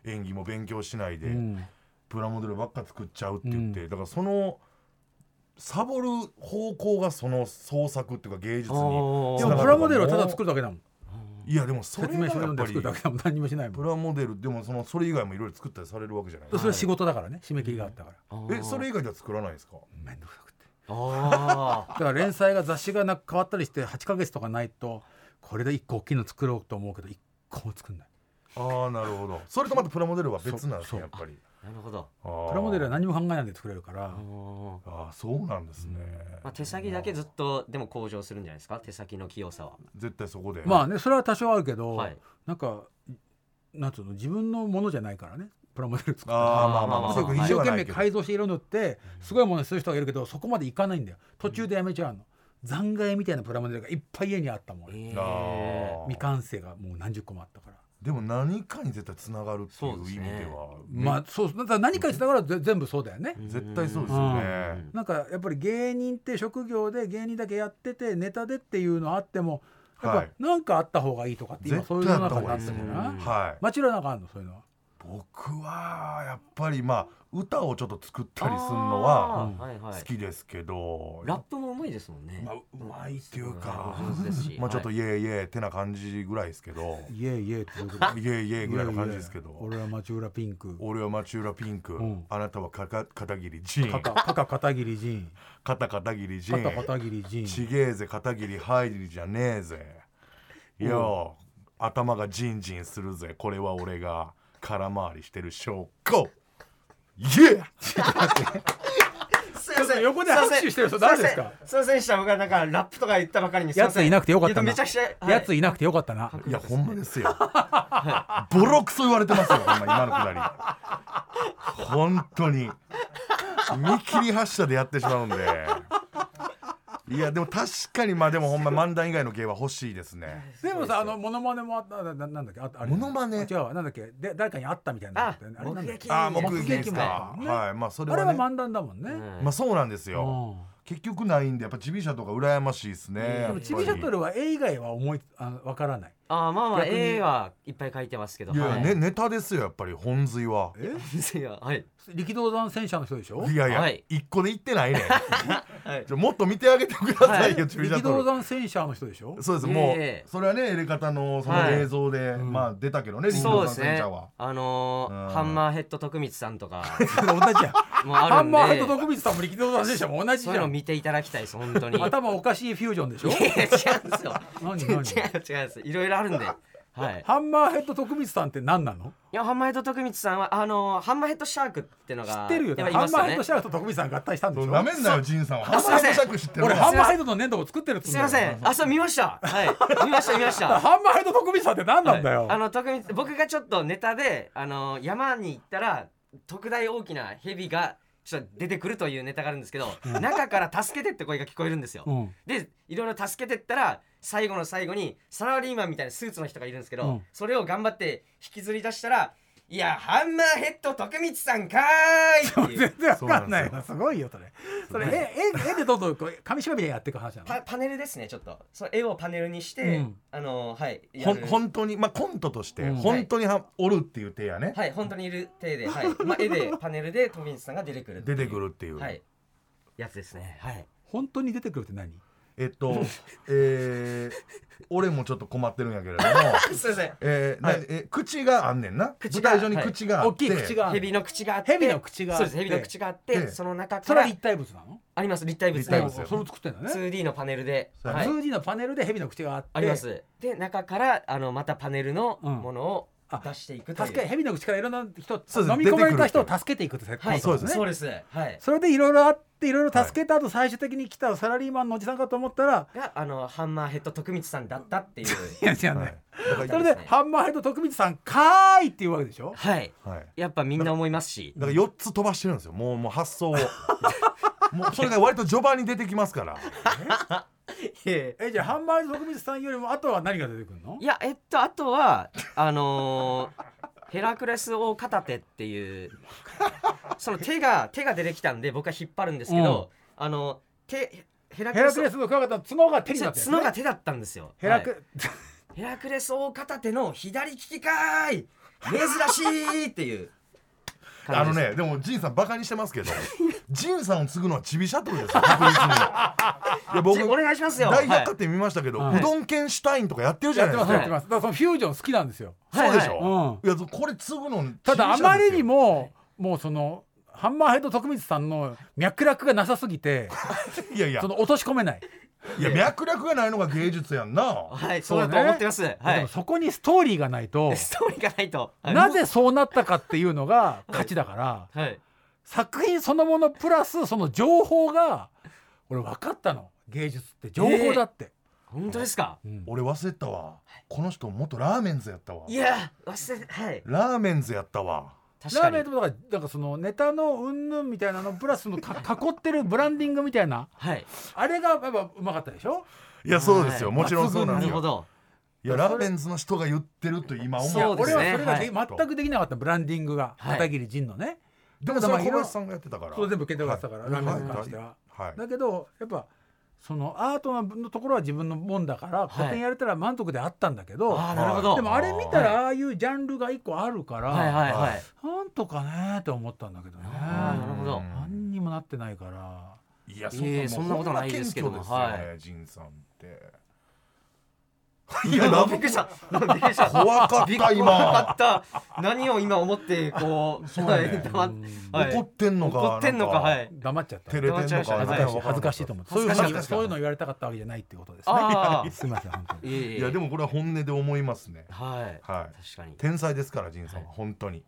い。演技も勉強しないで、うん。プラモデルばっか作っちゃうって言って、だからそのサボる方向がその創作っていうか芸術にでもプラモデルはただ作るだけだもんいやでもそれが説明書読んでやっぱり作るだけだもん何にもしないもん。プラモデルでもそのそれ以外もいろいろ作ったりされるわけじゃない。ですかそれは仕事だからね。締め切りがあったから。えそれ以外では作らないですか？めんどくさくて。あ *laughs* だから連載が雑誌がな変わったりして8ヶ月とかないとこれで1個大きいの作ろうと思うけど1個も作んない。ああなるほど。それとまたプラモデルは別なんですねやっぱり。あなるほど。ププラモデルは何も考えないで作れるから。あー。ああそうなんですね、まあ、手先だけずっとでも向上するんじゃないですか？手先の器用さは。絶対そこで。まあねそれは多少あるけど、はい。なんかなんつうの？自分のものじゃないからね。プラモデル作ったら。ああまあまあまあ。一生懸命改造して色塗ってすごいものにする人がいるけどそこまでいかないんだよ。途中でやめちゃうの。残骸みたいなプラモデルがいっぱい家にあったもん、えあー。未完成がもう何十個もあったからでも何かに絶対つながるっていう意味では。まあそうだから何かにつながると全部そうだよね、絶対そうですよね。なんかやっぱり芸人って職業で芸人だけやっててネタでっていうのあってもやっぱはい。なんかあった方がいいとかって今絶そういう世の中になってる対なはい町浦なんかあるのそういうのは？僕はやっぱりまあ歌をちょっと作ったりするのは好きですけど、ラップもうまいですもんね、まあ、うまいっていうかまあちょっとはい。イエイイエイってな感じぐらいですけど。イエイイエイって *laughs* イエイイエイぐらいの感じですけど。俺は町浦ピンク。俺は町浦ピンク、うん。あなたはかか片桐仁。肩肩片桐仁。肩片桐仁。肩片桐仁。ちげえぜ片桐入りじゃねえぜ。よう頭がジンジンするぜ。これは俺が空回りしてる証拠イエーすいません。横で拍手してる人誰ですか？すいません。でした。僕はなんかラップとか言ったばかりにやついなくてよかったな。いやめちゃくちゃ、はい。やついなくてよかったな、いやほんまですよ。ボロクソ言われてますよ今のくだり。本当に。見切り発車でやってしまうんでいやでも確かにまあでもほんま漫談以外の芸は欲しいですね。でもさあのモノマネもあったなななんだっけ？ああれ。モノマネ？あ違うわ。なんだっけ？で誰かに会ったみたいなのったよねあれなんだっけ？目撃ああ目目撃ですか。目撃もはい。まあそれあれはねは漫談だもんね、うん。まあそうなんですうよん。結局ないんでやっぱチビシャとか羨ましいですね。でやっぱりでもチビシャトルは絵以外は思いあのわからないあーまあまあ逆に。絵はいっぱい描いてますけど。いや、はい。ね、ネタですよやっぱり本髄は。えいやはい。力道山戦車の人でしょ？いやいや、はい。一個で言ってないね *laughs* はい。じゃもっと見てあげてくださいよ、チビシャ力道山戦車の人でしょ？そうですいえいもうえそれはねエレカタのそのはい。映像で、んまあ出たけどね林道そうですね。さん戦車は。あのうん。ーハンマーヘッド徳光さんとか。*laughs* 同じや。もあハンるんで。マーヘッド徳光さんも力道山戦車も同じそういうの見ていただきたいです本当に。いや頭おかしいフュージョンでしょ？違うんですよ。何違う違う何違うんです。いろいろあるんで。*laughs* はい。ハンマーヘッド徳光さんって何なの？いやハンマーヘッド徳光さんはあのーハンマーヘッドシャークってのが知ってるよ、やっぱいハンマーヘッドシャークと徳光さん合体したんでしょ？なめんなよジンさんは。ハンすいませんマーヘッドシャック知ってる俺わハンマーヘッドの粘土を作ってるっつうんすいません。あそう見ました。はい。*laughs* 見ました見ました。ハンマーヘッド徳光さんって何なんだよ、あの徳光僕がちょっとネタであの山に行ったら特大大きな蛇がちょっと出てくるというネタがあるんですけど、中から助けてって声が聞こえるんですよ、うん。でいろいろ助けてったら最後の最後にサラリーマンみたいなスーツの人がいるんですけど、うん。それを頑張って引きずり出したら「いやハンマーヘッド徳光さんかーい!」っていう。*laughs* 全然わかんないな。すごいよそれ。それ絵絵絵でどんどんこう紙芝居でやっていく話なのパパネルですねちょっとその絵をパネルにして、うんあのはいやほんる本当にまあコントとして、うん本当にはおるっていう手やね、はい本当にいる体で、はいまあ、絵でパネルで徳光さんが出てくるっていう出てくるっていう、はいやつですねはい本当に出てくるって何えっとえー、俺もちょっと困ってるんやけれども *laughs* すいません。えーなはい。え口があんねんな。口が舞台上に口があって、大きい口がある蛇の口があって蛇の口があってそうです蛇の口があって、でその中からそれは立体物なの？あります立体物。立体物でそれを作ってんだね。2D のパネルで、そうやね。はい、2D のパネルで蛇の口があって。あります。で中からあのまたパネルのうん。ものをあ出していくという。助け蛇の口からいろんな人そうです。飲み込まれた人を助けていくってはい。セプトね。そうです。はい。それでいろいろあっていろいろ助けた後最終的に来たサラリーマンのおじさんかと思ったらがあのハンマーヘッド徳光さんだったっていう。いや違うはいねだからそれでハンマーヘッド徳光さんかーいっていうわけでしょ？はい。はい。やっぱみんな思いますし。だから4つ飛ばしてるんですよ。もうもう発想を。もうそれが割と序盤に出てきますから *laughs* *laughs* えじゃあハンマー徳光さんよりもあとは何が出てくるの？いやえっとあとはあのーヘラクレス大片手っていうその手が手が出てきたんで僕は引っ張るんですけど、あの手ヘラクレスヘラクレスのクワガタの角が手になってる、ね、角が手だったんですよ。ヘラク、はい。ヘラクレス大片手の左利きかーい。珍しいっていうあのねでもジンさんバカにしてますけど *laughs* ジンさんを継ぐのはチビシャトルですよ確実に。*laughs* いや僕お願いしますよ。大百貨店見ましたけど、はい。うどん県シュタインとかやってるじゃないですか、ますやってます。だからそのフュージョン好きなんですよ、はいそうでしょ、うん。い、やこれ継ぐのただあまりにもももうそのハンマーヘッド徳光さんの脈絡がなさすぎて *laughs* いやいや。その落とし込めない、いや脈絡がないのが芸術やんな。はいそうだと思ってます、はい。でもそこにストーリーがないと。*laughs* ストーリーがないと、はいなぜそうなったかっていうのが勝ちだから、はい。作品そのものプラスその情報が俺分かったの。芸術って情報だって、本当ですか？うん。俺忘れたわ。この人元ラーメンズやったわ。いや忘れはい。ラーメンズやったわラ確かに。ーメンとかだからそのネタのうんぬんみたいなのプラスのか囲ってるブランディングみたいな。はい。あれがやっぱうまかったでしょ？いやそうですよ、はいもちろんそうなんですよ。なるほど。いやラーメンズの人が言ってると今思う。そうですね。俺はそれがで、は全くできなかったブランディングがはい。片桐仁のね、でもだからまあそれ小林さんがやってたから。それ全部健太がやってたから、はい。ラーメンに関しては、だけどやっぱそのアートのところは自分のもんだから古典やれたら満足であったんだけど、ああなるほど。でもあれ見たらああいうジャンルが一個あるから、はいはいはい。なんとかねって思ったんだけどね。なるほど。うん。何にもなってないから。いやいえそんなことないですけど。ね、はジンさんっていやびっくりした。びっくりした。怖かった今。った。何を今思ってこうそうやね。はい黙っはい。怒ってんのか怒ってんのかはい。黙っちゃった。照れてんのか恥ずかしい。恥ずかしい。と思ってそういうの言われたかったわけじゃないってことですね。ああ *laughs* すみません本当に。いやでもこれは本音で思いますね。はい。はい。確かに。天才ですからジンさんは。本当に。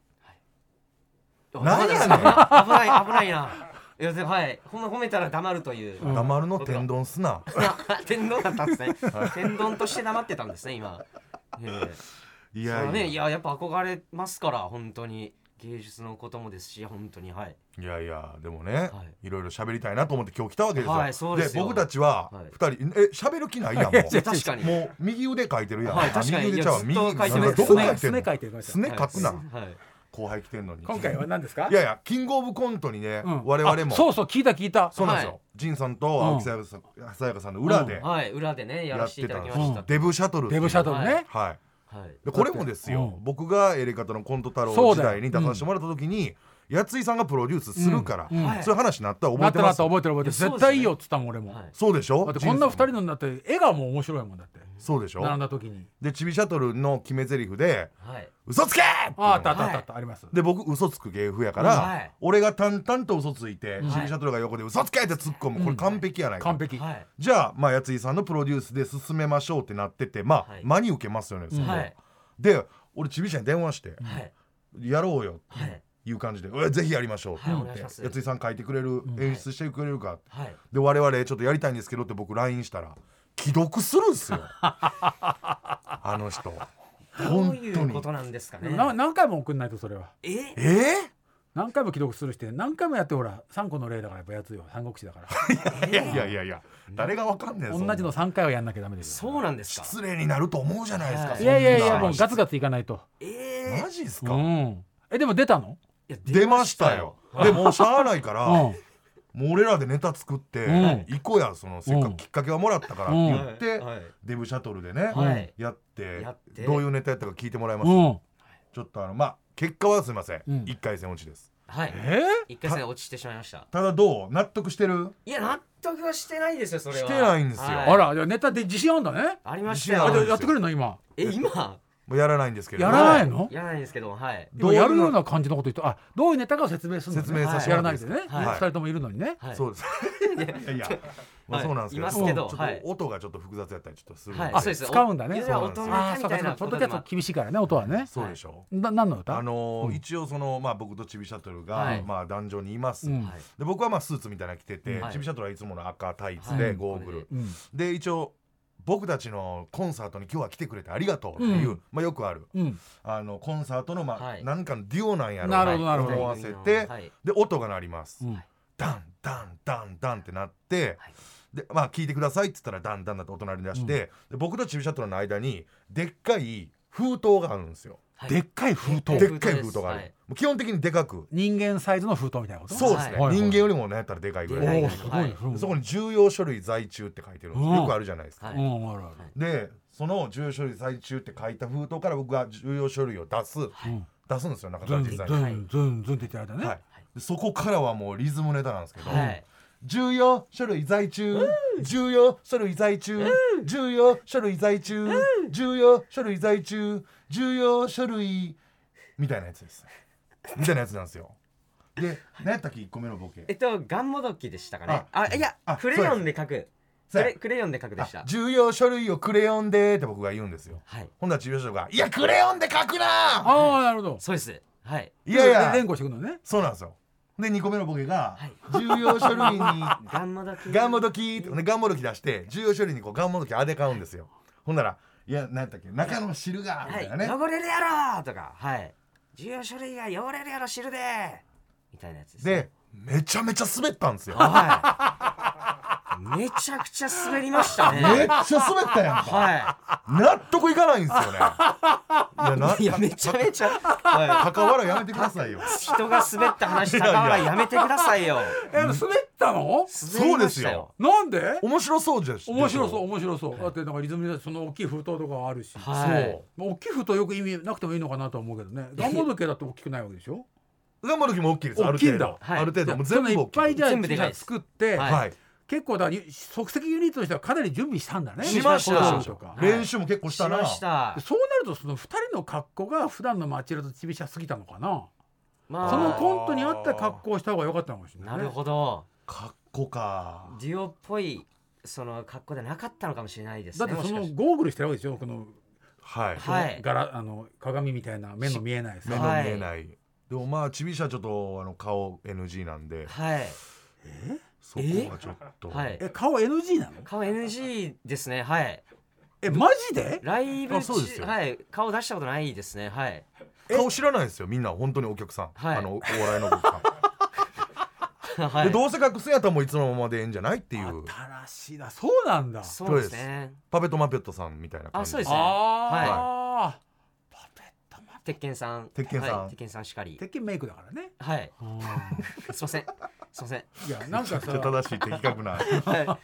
あ何やねん。危ない危ないないやでもはい。ほんま褒めたら黙るという。うん。黙るの天丼すな。*laughs* 天丼だったんですね。天丼として黙ってたんですね今。ええ。いやいや。ね。いややっぱ憧れますから本当に。芸術のこともですし本当にはい。いやいやでもね、、はい。ろいろ喋りたいなと思って今日来たわけですよ、はいそうですよ。僕たちははい。二人、え喋る気ないやん *laughs* もう。確かに。もう右腕書いてるやん、はい確かに。右腕ちゃう右ずっと書いてます。どこ書いてすねんの書いてくださいすね書くな、はい後輩来てんのに。今回は何ですか？いやいやキングオブコントにね、うん。我々も。あそうそう聞いた聞いた。そうなんですよ、はい。仁さんと青木さやかさんさやかさん。の裏ではい裏でねやらせていただきました。うん。デブシャトルデブシャトルね、はい。はい。でこれもですよ、うん。僕がエレカタのコント太郎時代に出させてもらった時に、やついさんがプロデュースするから、うんうん。はい。そういう話になったら覚なったなっえてますた覚えてる覚えてる。絶対いいよっつったもん俺も、はい。そうでしょ？だってこんな二人のだって笑顔も面白いもんだって。そうでしょ？並んだ時に。でチビシャトルの決め台詞ではい「嘘つけ!」ってああったあったあったあった、あります。で僕嘘つく芸風やから、はい。俺が淡々と嘘ついて、うんチビシャトルが横で「嘘つけ!」って突っ込む。これ完璧やないか、完璧、はい。じゃあまあやついさんのプロデュースで進めましょうってなっててまあ、はい真に受けますよねそこ。ははい。で俺チビシャに電話してはい「やろうよ」はい。っていう感じで「えぜひやりましょう」ってはい言ってお願いします。やついさん書いてくれる、演出してくれるか。はい。で我々ちょっとやりたいんですけどって僕 LINE したら既読するんすよ。*laughs* あの人。どう本当に。いうことなんですかね。な何回も送んないとそれは。え？え？何回も既読するして何回もやってほら三個の例だからやっぱやつよ。三国志だから。ー、*laughs* いやいやいやいや。誰がわかんねえ同じの3回はやんなきゃダメですよ。そうなんですか失礼になると思うじゃないですか、はい。いやいやいやもうガツガツいかないと。ええマジっすか、うん。えでも出たの？いや出ましたよ。でもうしゃあないから、うん。もう俺らでネタ作って、うん。行こうやそのせっかくきっかけはもらったからって言って、はい。デブシャトルでね、はい。やってどういうネタやったか聞いてもらえます、うん。ちょっとあのまあ結果はすいません、うん。一回戦落ちです。はい。え？一回戦落ちてしまいました。ただどう？納得してる？いや納得はしてないですよそれは。してないんですよ。はあらネタで自信あんだね。ありましたやってくれるの今？え今？もうやらないんですけれどやらないの？やらないんですけどはい。どうやるような感じのこと言うとあどういうネタかを説明するの、ね、説明させてやらないでね、はい。二人ともいるのにね、はい。そうです。いやいや。まあはい。そうなんですけど。いますけどちょっはい。と音がちょっと複雑やったりちょっとするんで。はい。あそうです。使うんだね。ああそうかポッドキャスト厳しいからね音はね。そうでしょな何の歌？あのーうん。一応そのまあ僕とちびシャトルが、はい。まあ壇上にいます、で僕はまあスーツみたいなの着てて、はい。ちびシャトルはいつもの赤タイツではい。ゴーグル、うん。で一応僕たちのコンサートに今日は来てくれてありがとうっていう、うん。まあ、よくあるうん。あのコンサートの、まあはい。なんかのデュオなんやろうなるほどなるほど。思わせて、はい。で音が鳴ります、うん。ダンダンダンダンってなって、はい。でまあ聞いてくださいって言ったらダンダンだって音鳴り出して、で僕とチビシャトルの間にでっかい封筒があるんですよ、はい。でっかい封筒。でっかい封筒がある、基本的にでかく。人間サイズの封筒みたいなこと？そうですね、はい。はい。人間よりもねやったらでかいぐらい。はい。うんそこに重要書類在中って書いてるんです。うん。よくあるじゃないですか、はいでその重要書類在中って書いた封筒から僕が重要書類を出す、うん。出すんですよ中ズンズンから実際に、ズンズンズンって言ってる間ね、はい、でそこからはもうリズムネタなんですけど、はい。重要書類在中重要書類在中重要書類在中重要書類在中重要書類みたいなやつですみたいなやつなんですよ。で何やったっけ？1個目のボケ。えっとガンモドキでしたかね。あいやあクレヨンで書く。そうや。クレヨンで書くでした。あ重要書類をクレヨンでって僕が言うんですよ。はい。ほんなら重要書類が「いやクレヨンで書くな!ああなるほど。そうです。はい。いやいや。連呼してくるのね。そうなんですよ。で2個目のボケがはい。重要書類に *laughs* ガンモドキ。ガンモドキ。ってねガンモドキ出して重要書類にこうガンモドキあで買うんですよ。ほんなら「いや何やったっけ？中の汁が」みたいなね、はい。汚れるやろとか。はい重要書類が汚れるやろ知るで。みたいなやつですね。でめちゃめちゃ滑ったんですよ。はい。めちゃくちゃ滑りましたね。めっちゃ滑ったやんか。は納得いかないんですよね。いやないいやめちゃめちゃ、は高原やめてくださいよ。い、人が滑った話高原やめてくださいよ。え滑ったの？滑りましたよ。なんで？面白そうじゃし面白そう面白そう。だってなんかリズムでその大きい封筒とかあるし、はいまあ大きい封筒よく意味なくてもいいのかなとは思うけどね。ガンモドケだって大きくないわけでしょ？ガンモドキも大きいです。ある程度、はい。ある程度。もう全部大きい。ぱいじゃあ作って、はい。はい結構だ即席ユニットとしてはかなり準備したんだね。しました。練習も結構ししたな。ました。でそうなるとその2人の格好が普段の町浦とちびしゃすぎたのかな。まそのコントに合った格好をした方が良かったのかもしれない、ね、なるほど。かっこか。デュオっぽいその格好でなかったのかもしれないですだってそのゴーグルしてるわけでしょこのはい、はい。柄あの鏡みたいな目の見えないさ。目のはい見えない、でもまあちびしはちょっとあの顔 NG なんで。はい。そこがちょっと、はい。え顔 NG なの？顔 NG ですねはい。えマジで？ライブあそうですよ。はい。顔出したことないですねはい。顔知らないんですよみんな本当にお客さん、はい。あのお笑いのお客さん、*laughs* はい。でどうせ隠すんやったらもういつのままでええんじゃないっていう。新しいな。そうなんだ。そうですね。パペットマペットさんみたいな感じ。あそうですね。ああ、パペットマ鉄拳さん。鉄拳さん。はい鉄拳さんしかり。鉄拳メイクだからね。はい。*laughs* すいません。すいません。いやなんかさ。正しい的確なはい。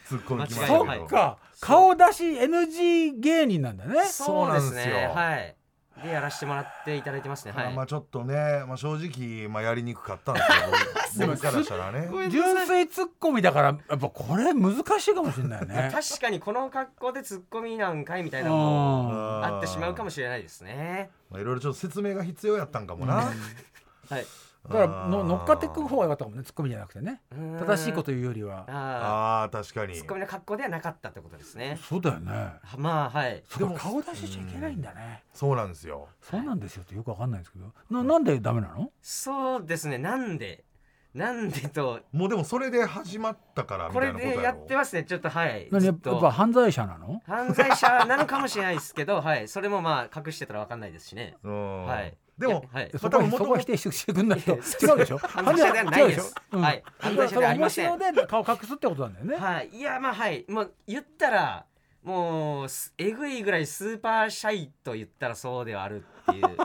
ツッコミきましたけど、ないそっか。顔出し NG 芸人なんだね。そうなんですよ。はいでやらせてもらっていただいてますね。はい。まあちょっとね、まあ、正直、まあ、やりにくかったんですけど *laughs* 僕からしたらね。純粋ツッコミだからやっぱこれ難しいかもしれないね。*laughs* 確かにこの格好でツッコミなんかいみたいなもんあってしまうかもしれないですね。まあいろいろちょっと説明が必要やったんかもな、はいだからの乗っかっていく方が良かったかもねツッコミじゃなくてね。正しいこと言うよりは。ああー確かに。ーツッコミの格好ではなかったってことですね。そうだよね。はまあはい。そうか顔出ししちゃいけないんだね。そうなんですよ。そうなんですよってよくわかんないですけど。ななんでダメなの？そうですね。なんでなんでと。もうでもそれで始まったからみこれたいなことやろ。でやってますね。ちょっとはい。何やっぱ犯罪者なの？犯罪者なのかもしれないですけどはい。それもまあ隠してたらわかんないですしね。うん。はいでもはい。そこはそこは否定 *laughs* してくんないと。*laughs* 違うでしょ？犯罪者ではないです。違うしょ？うん。はい。犯罪者ではありません。で顔隠すってことなんだよね。*laughs* はい、いやまあはい。もう言ったらもうすえぐいぐらいスーパーシャイと言ったらそうではあるっていう。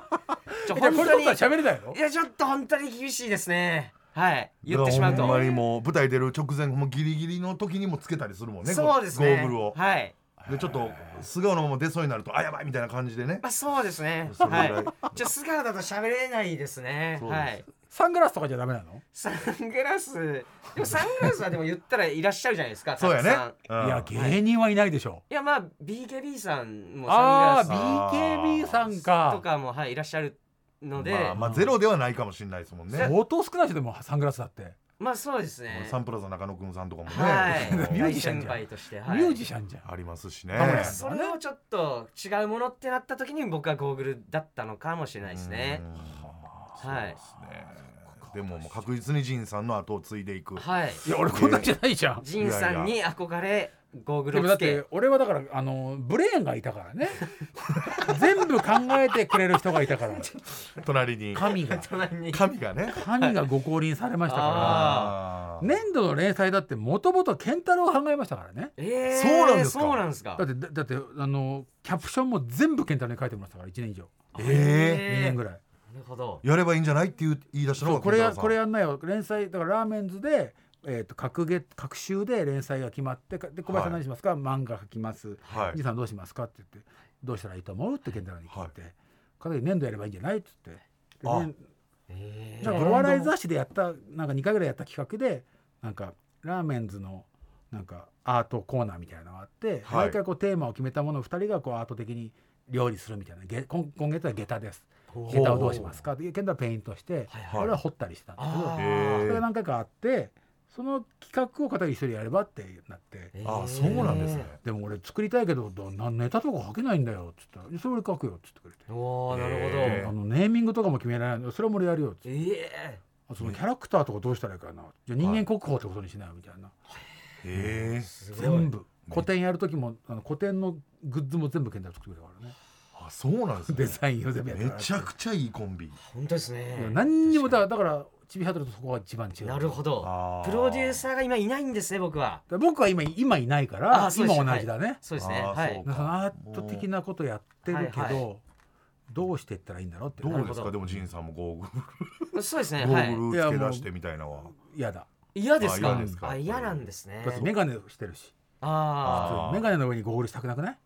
ちょ本当に。喋れないのいやちょっと本当に厳しいですね。はい。言ってしまうと。だからほんまにもう舞台出る直前もうギリギリの時にもつけたりするもんねそうですね。ゴーグルを。はいでちょっと素顔のまま出そうになるとあやばいみたいな感じでね。まあそうですね。それぐらはい。いちょ素顔だと喋れないですね。そうです。はい。サングラスとかじゃダメなの、サングラス。でもサングラスはでも言ったらいらっしゃるじゃないですか *laughs* そうやね。たくさん。うん。いや芸人はいないでしょ。いやまあ BKB さんもああサングラス BKB さんとかかもはいいらっしゃるので、まあ、まあゼロではないかもしれないですもんね。相当少ない人でもサングラスだって、まあそうですね。サンプラザ中野くんさんとかもね、はい。*laughs* ミュー大ジシャンじゃん。先輩として、はい、ミュージシャンじゃん。ありますしね。それをちょっと違うものってなった時に僕はゴーグルだったのかもしれないですね。うん。はい。ね。でももう確実にジンさんの後を継いでいく、はい。いや俺こんなんじゃないじゃん。ジンさんに憧れゴーグでもだって俺はだからあのブレーンがいたからね。*laughs* 全部考えてくれる人がいたから。隣に。神が。隣に。神がね。神がご降臨されましたから。年度の連載だってもともと健太郎が考えましたからね。えー、そうなんですか。そうなんですか。だってだだってあのキャプションも全部健太郎に書いてもらったから1年以上。え2年ぐらい。なるほど。ーやればいいんじゃないっていう言い出したのがこれこれやんなよ。連載だからラーメンズで、えー、と各月各週で連載が決まってかで小林さんはい。何しますか、漫画描きます。はい。じさんどうしますか？って言ってどうしたらいいと思う？って健太郎に聞いて。は「片桐年度やればいいんじゃない?」って言って。えなんかお笑い雑誌でやったなんか2回ぐらいやった企画でなんかラーメンズのなんかアートコーナーみたいなのがあって、はい。毎回こうテーマを決めたものを2人がこうアート的に料理するみたいな。げ今今月は下駄です。下駄をどうしますか？で健太はペイントして、はいはい。俺は掘ったりしてたんだけど、それが何回かあってその企画を片桐一人やればってなって。えあーそうなんですね。でも俺作りたいけどどなネタとか書けないんだよっつったら「それ俺書くよ」っつって。くれて、おおなるほど、えあのネーミングとかも決められない。のそれも俺やるよっつって。ええあそのキャラクターとかどうしたらいいかな。じゃあ人間国宝ってことにしないよみたいな、へえすごい。全部。古典やる時もあの古典のグッズも全部健太郎作ってくれたからね。あそうなんですね。デザインを全部やってめからちゃくちゃいいコンビ。本当ですね。何にもだだからチビハドルとそこが一番違う。なるほど。プロデューサーが今いないんですね僕は。僕は今今いないから今同じだね、そうですね。はい。アート的なことやってるけど、はいはどうしていったらいいんだろうってどうですか？でもジンさんもゴーグル。そうですね。ゴはいーグル付け出してみたいなのは。嫌だ。嫌ですか？あ嫌なんですね。だって眼鏡してるし。ああー眼鏡の上にゴーグルしたくなくない？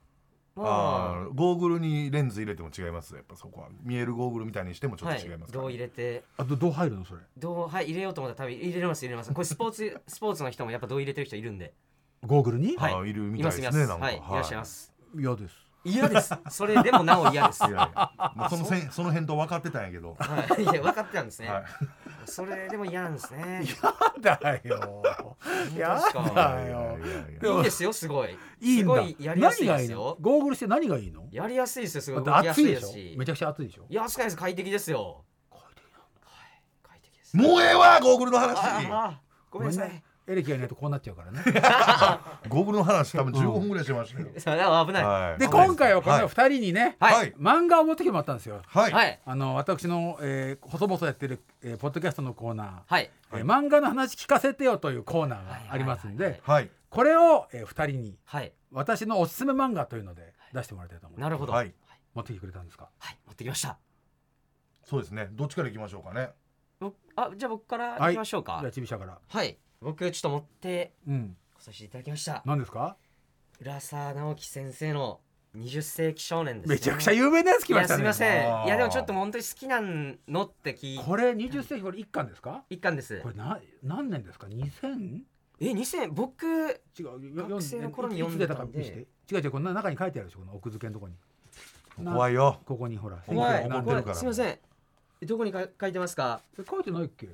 ああーゴーグルにレンズ入れても違います。やっぱそこは見えるゴーグルみたいにしてもちょっはいと違いますからどう入れて。あどどう入るのそれ？どうはい入れようと思ったら多分入れれます。入れれますこれスポーツ *laughs* スポーツの人もやっぱどう入れてる人いるんで。ゴーグルに、はい。あーいるみいたいますいますすでねなんか。はい。い。らっしゃいます。嫌です嫌です。それでもなお嫌です。いやいや。もうそのせんその辺と分かってたんやけど。はい。いや分かってたんですね。はい。それでも嫌なんですね。だよ。やだよ。いやいやいや。でもいいんですよすごい。いいんだ。すごいやりやすい何がいいすよゴーグルして何がいいの？やりやすいですよすごい。だって動きやすいでしょ？ですし。めちゃくちゃ暑いでしょ？いや少ないです。快適ですよ。はい。快適です。もうええわゴーグルの話。ああごめんなさいエレキがいないとこうなっちゃうからね。*laughs* ゴーグルの話多分15分ぐらいしてましたよそれは危ない。ははい。で今回はこはい。の二人にね、はい。漫画を持ってきてもらったんですよ。はい。い。あの私の、えー、細々やってる、えーポッドキャストのコーナー、はい。えー漫画の話聞かせてよというコーナーがありますんではい。これを、えー、2人にはい。私のおすすめ漫画というので出してもらいたいと思います。なるほど。ははい。い持ってきてくれたんですか？はい。持ってきました。そうですね。どっちから行きましょうかね。僕あじゃあ僕からはい行きましょうか。じゃあちびしゃから。はい僕ちょっと持ってうん。来させていただきました。何ですか？浦沢直樹先生の20世紀少年です、ね、めちゃくちゃ有名なやつ来いやましたね。すみません。いやでもちょっと本当に好きなのって聞いこれ20世紀これ1巻ですか？一巻です。これな何年ですか？2000? え2000僕違うよ学生の頃に読んでたんで。いつ出か見せて。違う違うこの中に書いてあるでしょこの奥付けのとこに。な怖いよ。ここにほら怖い思なんでってるからすみません。どこにか書いてますか？え書いてないっけ？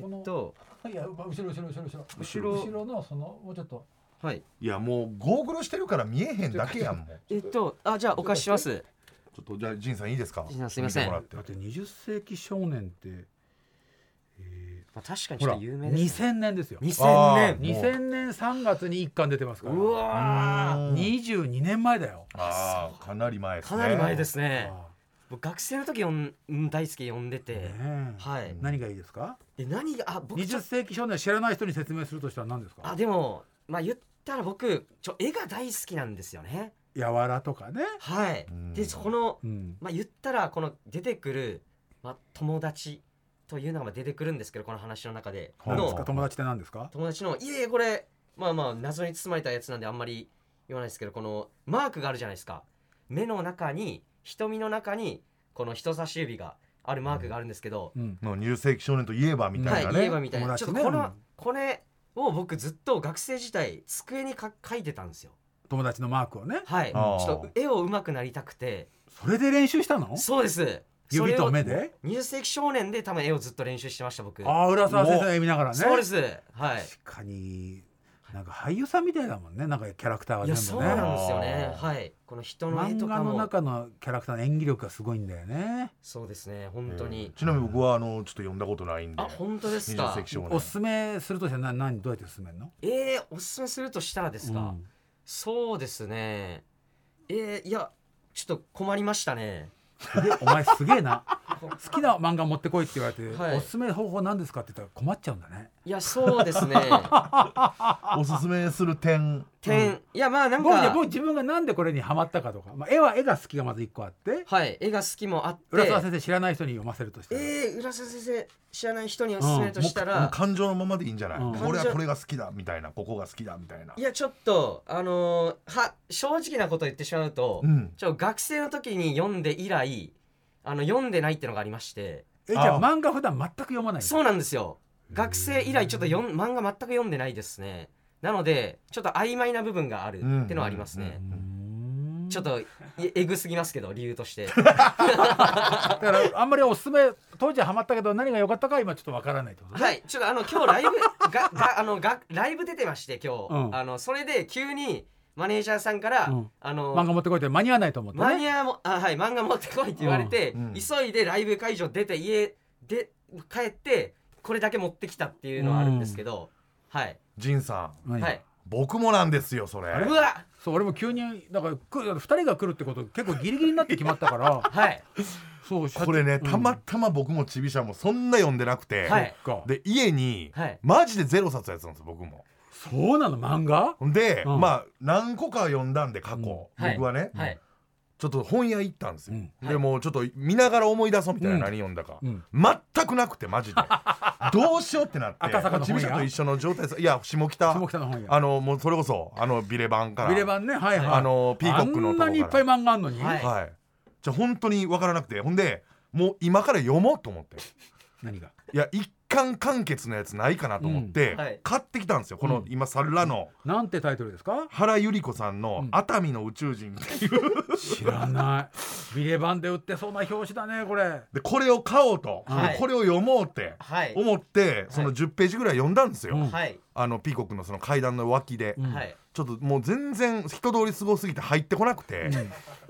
このといや後ろ後ろ後ろ後ろ後ろ。後ろ。のそのもうちょっと。はい。いやもうゴーグルしてるから見えへんだけやんもう。えっとあじゃあお貸しします。ちょっとじゃあジンさんいいですか？ジンさんすいません。見てもらって。だって20世紀少年って、えまあ確かにちょっと有名です、ね、2000年ですよ。2000あ年。ー2000年3月に1巻出てますから。うわー。うん22年前だよ、ああかなり前ですね。かなり前ですね。あ僕学生の時読んうん大好き読んでて、はい。何がいいですか？で何があ僕ちょ20世紀少年知らない人に説明するとしたら何ですか？あでもまあ言ったら僕ちょ絵が大好きなんですよね。やわらとかね、はい。うん。でそのうん、まあ言ったらこの出てくる、まあ、友達というのがまあ出てくるんですけどこの話の中で。何ですのか友達って何ですか？友達のいえこれまあまあ謎に包まれたやつなんであんまり言わないですけどこのマークがあるじゃないですか。目の中に瞳の中にこの人差し指があるマークがあるんですけど、うん。の20世紀少年といえばみたいなはい、言えねばみたいな、ちょっとこの、うん。これを僕ずっと学生時代机にか書いてたんですよ。友達のマークをね。はい。ちょっと絵を上手くなりたくて。それで練習したの？そうです。指と目でを20世紀少年で多分絵をずっと練習してました僕。ああ浦沢先生の絵見ながらね。そうです。はい。確かになんか俳優さんみたいだもんね。なんかキャラクターはいや全部ね。そうなんですよね。はい。この人の絵漫画とかも。の中のキャラクターの演技力がすごいんだよね。そうですね。本当に、ちなみに僕はあのちょっと読んだことないんであ本当です20かおすすめするとしたら何何どうやって勧めるの？えー、おすすめするとしたらですか、うん。そうですね。えー、いやちょっと困りましたね。お前すげえな。*laughs* 好きな漫画持ってこいって言われて、はい。おすすめ方法何ですかって言ったら困っちゃうんだねいやそうですね。*laughs* おすすめする点。点、いやまあなん僕ねか僕自分がなんでこれにハマったかとか、まあ、絵は絵が好きがまず一個あって。はい。絵が好きもあって。浦沢先生知らない人に読ませるとしたら、えー、浦沢先生知らない人におすすめとしたら、もう感情のままでいいんじゃない、うん。俺はこれが好きだみたいなここが好きだみたいな。いやちょっとあのーは正直なこと言ってしまうと、うん。ちょ学生の時に読んで以来あの読んでないっていうのがありまして。えじゃああ漫画普段全く読まないの？そうなんですよ学生以来ちょっとよん漫画全く読んでないですね。なのでちょっと曖昧な部分があるってのはありますね、ちょっとええぐすぎますけど理由として。*laughs* だからあんまりおすすめ当時はハマったけど何が良かったか今ちょっとわからないってことね。はいちょっとあの今日ライブ *laughs* ががあのがライブ出てまして今日、うん。あのそれで急にマネージャーさんから、うん。あの漫画持ってこいって間に合わないと思ってね。マニアもあはい漫画持ってこいって言われて、うん。うん。急いでライブ会場出て家で帰ってこれだけ持ってきたっていうのはあるんですけど、はい。仁さん何はい。僕もなんですよそれ。うわ。そう俺も急にだからく2人が来るってこと結構ギリギリになって決まったから。*laughs* はい。そうこれねうん。たまたま僕もちびしゃもそんな読んでなくて、はい。か。で家にはい。マジでゼロ冊やつなんです僕も。そうなの？漫画？で、うん。まあ何個か読んだんで過去、うん。僕はね、はいちょっと本屋行ったんですよ、うん。でもうちょっと見ながら思い出そうみたいな、うん。何読んだか、うん。全くなくてマジで。*laughs* どうしようってなって。赤坂の本屋？ちびしゃと一緒の状態いや下北。下北の本屋。あのもうそれこそあのビレバンから。ビレバンね？はいはい。あのピーコックのあんとこから。なにいっぱい漫画あんのに、はいはい。じゃあ本当に分からなくて。ほんでもう今から読もうと思って。何が？いや一巻完結のやつないかなと思って、うん。はい。買ってきたんですよ。この、うん。今サルラの。なんてタイトルですか？原由里子さんのうん「熱海の宇宙人」っていう。知らない。ビレバンで売ってそうな表紙だねこれ。でこれを買おうと、はい。でこれを読もうってはい。思ってその10ページぐらい読んだんですよ、あのピーコックのその階段の脇で、ちょっともう全然人通りすごすぎて入ってこなくて、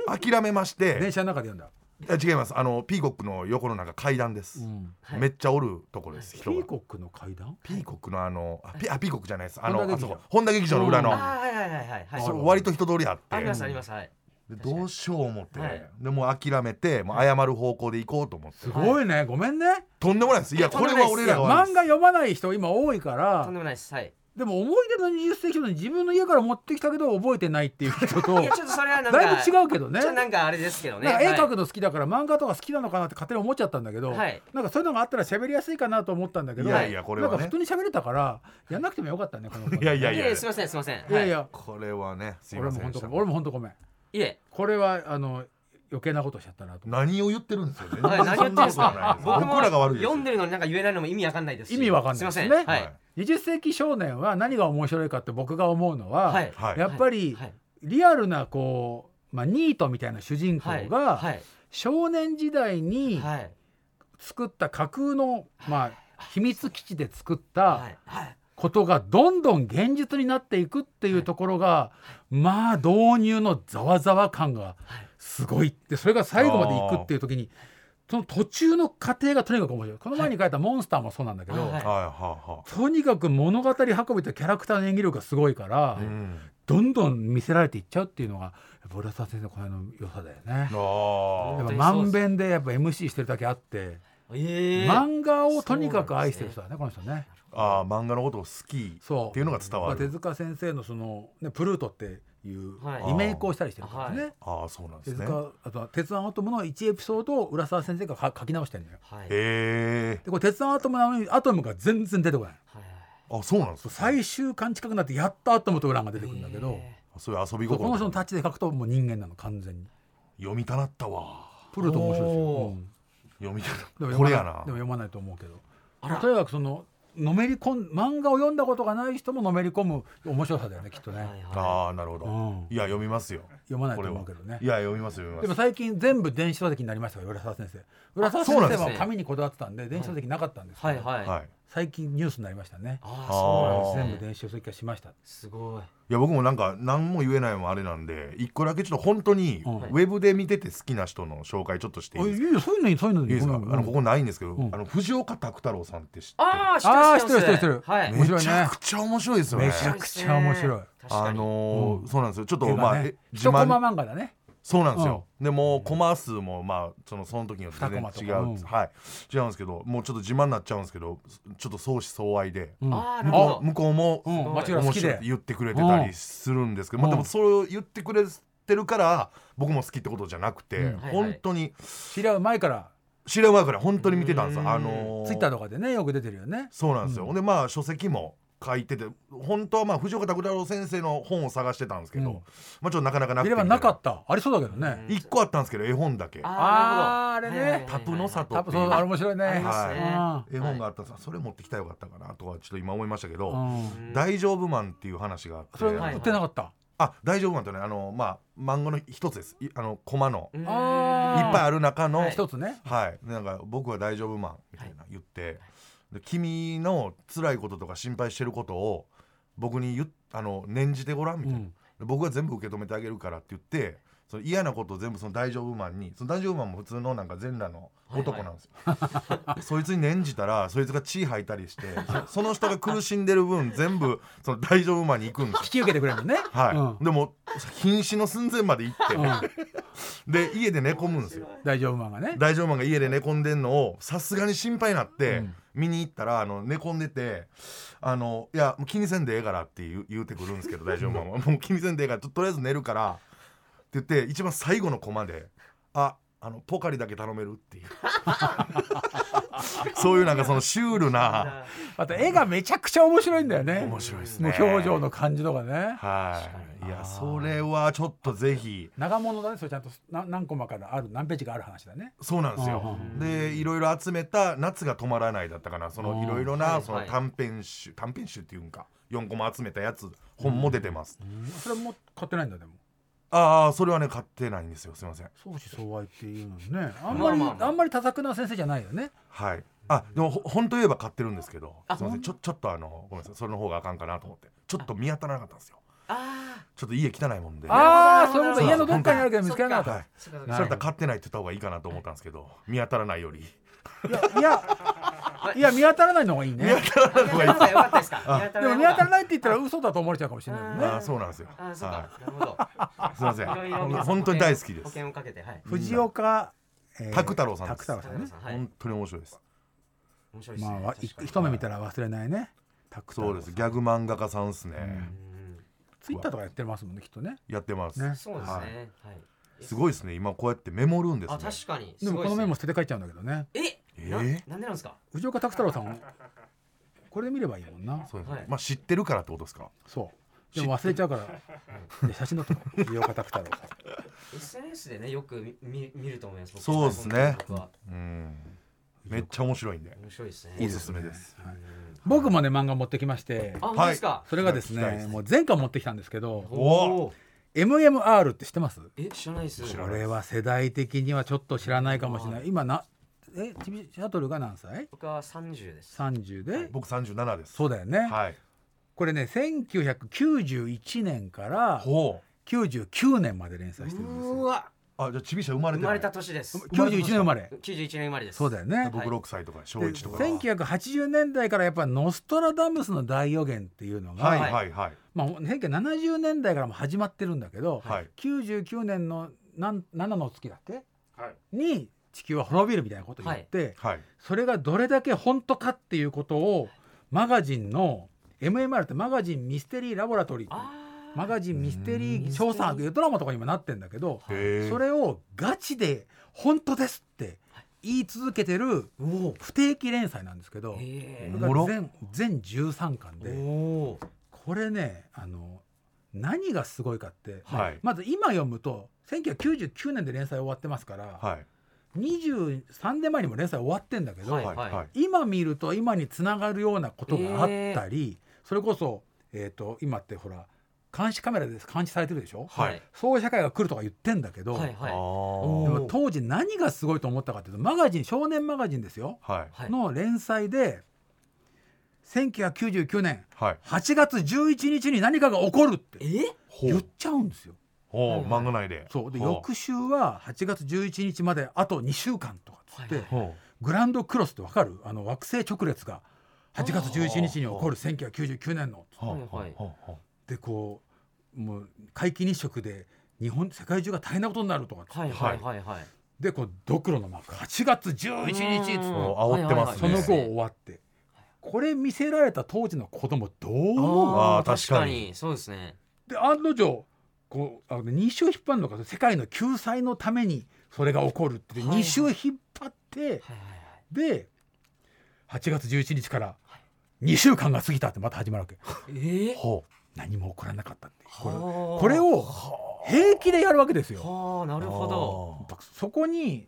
うん。諦めまして。電車の中で読んだ、違います。あのピーコックの横のなんか階段です、うん。はい。めっちゃおるとこです、ピ人が。ーコックの階段？ピーコックのあのあピあピーコックじゃないです。あの本田劇場。あそこ。本田劇場の裏の、うん。はいはいはいはい割と人通りあって。ありますありますはい。でどうしよう思って、はい。でもう諦めてもう謝る方向で行こうと思って、すごいね。ごめんね。とんでもないです。いやこれは俺ら漫画読まない人今多いから。とんでもないです。はいでも思い出の20世紀の自分の家から持ってきたけど覚えてないっていう人といやちょっとそれはなんかだいぶ違うけどね。ちょっとなんかあれですけどね。絵描はくの好きだから漫画とか好きなのかなって勝手に思っちゃったんだけど、はい。なんかそういうのがあったら喋りやすいかなと思ったんだけどい。やいやこれはね。なんか普通に喋れたからやんなくてもよかったねこの子。*laughs* いやいやいいえすいませんすいません。いやいや、これはねすい俺ませんでした。も本当ごめん俺も本当ごめん。いえ。これはあの余計なことしちゃったなと。何を言ってるんですよね。はい何言ってるんですか？僕僕もらが悪いですよ。読んでるのになんか言えないのも意味わかんないですし。意味わかんないですね。はい。はい。20世紀少年は何が面白いかって僕が思うのは、やっぱりはい。リアルなこう、まあ、ニートみたいな主人公はい。がはい。少年時代にはい。作った架空の、まあ、秘密基地で作ったことがどんどん現実になっていくっていうところが、まあ導入のざわざわ感がすごい。ってそれが最後までいくっていう時にその途中の過程がとにかく面白い。この前に書いた「モンスター」もそうなんだけど、はい。とにかく物語運びとキャラクターの演技力がすごいから、うん、どんどん見せられていっちゃうっていうのがやっぱ浦沢先生のこの良さだよね。あやっぱまんべんでやっぱ MC してるだけあって、ええ漫画をとにかく愛してる人だねこの人ね。あー漫画のことを好きそうっていうのが伝まあ、わる、手塚先生のその、ね、プルートっていうはい。リメイクをしたりしてるからね。はい。ああそうなんですね。あとは「鉄腕アトム」の1エピソードを浦沢先生がか書き直してるんだよ。はい。へえでこれ鉄腕アトムなのにアトムが全然出てこない。はいあそうなんですか最終巻近くなってやっとアトムとウランが出てくるんだけど、えそういう遊びそうこの人心のタッチで書くともう人間なの完全に。読みたなったわ。プルート面白いですよ。うん。読みたでもいこれやな。でも読まないと思うけど。とにかくそののめり込ん漫画を読んだことがない人ものめり込む面白さだよねきっとね、はいはいああなるほど、うん。いや読みますよ。読まないとこれは。思うけどね。いや読みます読みます。でも最近全部電子書籍になりましたよ浦沢先生。浦沢先生は紙にこだわってたんで電子書籍なかったんですけど、はいはい、はい最近ニュースになりましたね。ああ。そうなんですね。全部電子書籍化しました。すごい。いや僕もなんか何も言えないのもあれなんで一個だけちょっと本当にうんウェブで見てて好きな人の紹介ちょっとしていいですか？あいいよ。そういうのにそういうのにい。いですか？あのここないんですけど、うん。あの藤岡拓太郎さんって知ってああ知ってる知ってる知ってる。はい。面白いね。めちゃくちゃ面白いですよね。めちゃくちゃ面白い。あのそうなんですよ。ちょっとまあえ一コマ漫画だねそうなんですよ、でもコマ数もまあそのその時によって全然違う、ん。はい。違うんですけどもうちょっと自慢になっちゃうんですけどちょっと相思相愛で、向こうも面白いって言ってくれてたりするんですけど、まあ、でもそれを言ってくれてるから僕も好きってことじゃなくて、うん。本当に。知り合う前から。知り合う前から本当に見てたんですうん。よ。あのーツイッターとかでねよく出てるよね。そうなんですよ、でまあ書籍も書いてて本当はまあ藤岡拓太郎先生の本を探してたんですけど、うん。まあちょっとなかなかなくて。見ればなかった。ありそうだけどね。一個あったんですけど絵本だけ。あーあれね。はいはいはいはい。タプの里多分そう。あれ面白いね。は絵本があった。んですそれ持ってきたらよかったかなとかちょっと今思いましたけど、大丈夫マンっていう話があって。それはい売ってなかった？あ大丈夫マンってねあのまあ漫画の一つです。いあのコマの。いっぱいある中の、はい。一つね。はい、なんか僕は大丈夫マンみたいな言って、で君の辛いこととか心配してることを僕にあの念じてごらんみたいな、うん。で僕が全部受け止めてあげるからって言ってその嫌なことを全部その大丈夫マンにその大丈夫マンも普通のなんか全裸の男なんですよ、で *laughs* そいつに念じたらそいつが血吐いたりしてそその人が苦しんでる分全部その大丈夫マンに行くんですよ。引き受けてくれるのね。はい、うん。でも瀕死の寸前まで行って、うん。で家で寝込むんですよ。大丈夫マンがね。大丈夫マンが家で寝込んでんのをさすがに心配になって、うん見に行ったらあの寝込んでて「あのいやもう気にせんでええから」って言う言うてくるんですけど *laughs* 大丈夫マンは「もう気にせんでええからととりあえず寝るから」って言って一番最後のコマで「ああのポカリだけ頼める」っていう。*laughs* そういうなんかそのシュールな。*laughs* また絵がめちゃくちゃ面白いんだよね。面白いですもねう表情の感じとかね。はい。いやそれはちょっとぜひ。長物だねそれちゃんと。な何コマからある何ページかある話だね。そうなんですよ。でいろいろ集めた「夏が止まらない」だったかな。そのいろいろはない。そのはい短編集短編集っていうんか。4コマ集めたやつ本も出てます。それも買ってないんだでもああそれはね買ってないんですよ。すいません。相思相愛っていうのね。あんまりまあ。まあまああんまり多作な先生じゃないよね。はい。あでもほ本当言えば買ってるんですけど。あすいません。ちょちょっとあのごめんなさい。それの方があかんかなと思って。ちょっと見当たらなかったんですよ。あちょっと家汚いもんで。ああそういうこと。家のどっかにあるけど見つからなかっはい。それだったら買ってないって言った方がいいかなと思ったんですけど。見当たらないより。たいやいやい。や見当たらないのがいいね。見当たらない方がいい見当たらない方が良か。ったですかでも見当たらないって言ったら嘘だと思われちゃうかもしれないもんね。あーそうなんですよ。あそうか。はなるほど。い。すいません。本当に大好きです。保。険をかけて。はい。藤岡えー拓太郎さんです。拓太郎さんね。はい。本当に面白いです。面白いですね。まあ一目見たら忘れないね。そうです。ギャグ漫画家さんですね。うん。ツイッターとかやってますもんねきっとね。やってます。ね。そうですね。ははい。いすごいですね。今こうやってメモるんですね。あ確かに。でもこのメモ捨すてて帰っちゃうんだけどね。えなえなんでなんですか？藤岡拓太郎さんこれで見ればいいもんな。そうですね。はいまあ知ってるからってことですか？そう。でも忘れちゃうから。で写真撮っと藤岡拓太郎さん。SNS でねよく見見見ると思います。僕そうですね。僕はうん。めっちゃ面白いんで。面白いですね。おすすめです。はい。僕もね漫画持ってきまして。あ本当ですか？それがです聞きたいです。ねもう前回持ってきたんですけどおー。MMR って知ってます？え知らないです。知らないこれは世代的にはちょっと知らないかもしれない。今なえチビシャトルが何歳？僕は30です ?30 で？僕三十七です。そうだよねはい。これね1991年からほう。99年まで連載してるんですようわあじゃあちびしゃ生まれてない生まれた。年です91年生まれ？91年生まれですそうだよね僕六歳とか小で一とか。1980年代からやっぱノストラダムスの大予言っていうのが、はいはいはいまあ、1970年代からも始まってるんだけど、はい。99年のなん7の月だっけ？はいに地球は滅びるみたいなことを言って、はい。それがどれだけ本当かっていうことをマガジンの MMR ってマガジンミステリーラボラトリーマガジンミステリー調査というドラマとかにもなってんだけど。それをガチで本当ですって言い続けてるお不定期連載なんですけど全全13巻ーでこれねあの何がすごいかって、はい。まず今読むと1999年で連載終わってますから、はい。23年前にも連載終わってんだけど、はいはい。はい今見ると今につながるようなことがあったり、それこそ、えー、と今ってほら監視カメラで監視されてるでしょ、はい。そういう社会が来るとか言ってんだけど、はいはい。あでーも当時何がすごいと思ったかっていうとマガジン少年マガジンですよ、はい。はい。の連載で1999年はい。8月11日に何かが起こるって言っちゃうんですよ。ほうはいはい。漫画内で。そう。で翌週は8月11日まであと2週間とかっつって、はいはい。ほグランドクロスってわかる？あの惑星直列が8月11日に起こる1999年の。でこうもう皆既日食で日本世界中が大変なことになるとかっつって。はいはいはいはい。でこうドクロのマーク8月11日っつって。煽ってますね。その後終わって。これ見せられた当時の子供どう思う？あ確確かに。かに。そうですね。で案の定こうあの2週引っ張るのか世界の救済のためにそれが起こるってはいはい。2週引っ張って、で8月11日から2週間が過ぎたってまた始まるわけ。はいえほ何も起こらなかったって。これはあ。これを平気でやるわけですよ。はあなるほど。そこに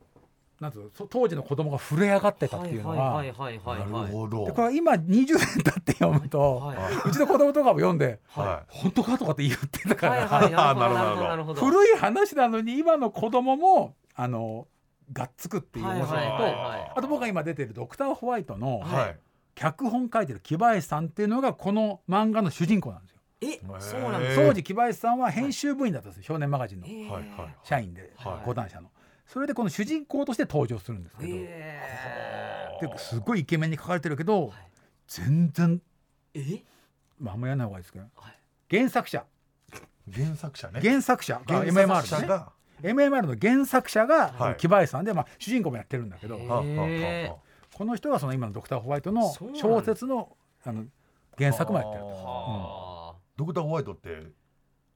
なん当時の子供が震え上がってたっていうのが、はいはいはいはうないはい。るほど。でこれは今20年経って読むと、はうちの子供とかも読んでは「本当か?」とかって言ってたから、はいはい *laughs* なるほど古い話なのに今の子供もあのがっつくっていう面白さと、はいはいはいはい。あと僕が今出てる「ドクターホワイト」のいはい。脚本書いてる木林さんっていうのがこの漫画の主人公なんですよ。えそうなん当時木林さんは編集部員だったんですよ少年マガジンの。えー。はいはい。社員で。はい。講談社の。それでこの主人公として登場するんですけど、えですごいイケメンに書かれてるけど、はい。全然、ーえ？まあ、あんまやらない方がいいですけど、はい。原作者。原作者ね。原作者。が原 MMR が。MMR の原作者がはい。木林さんで、まあ、主人公もやってるんだけど、この人がその今の「ドクターホワイト」の小説のあの原作もやってると。はドクターホワイトって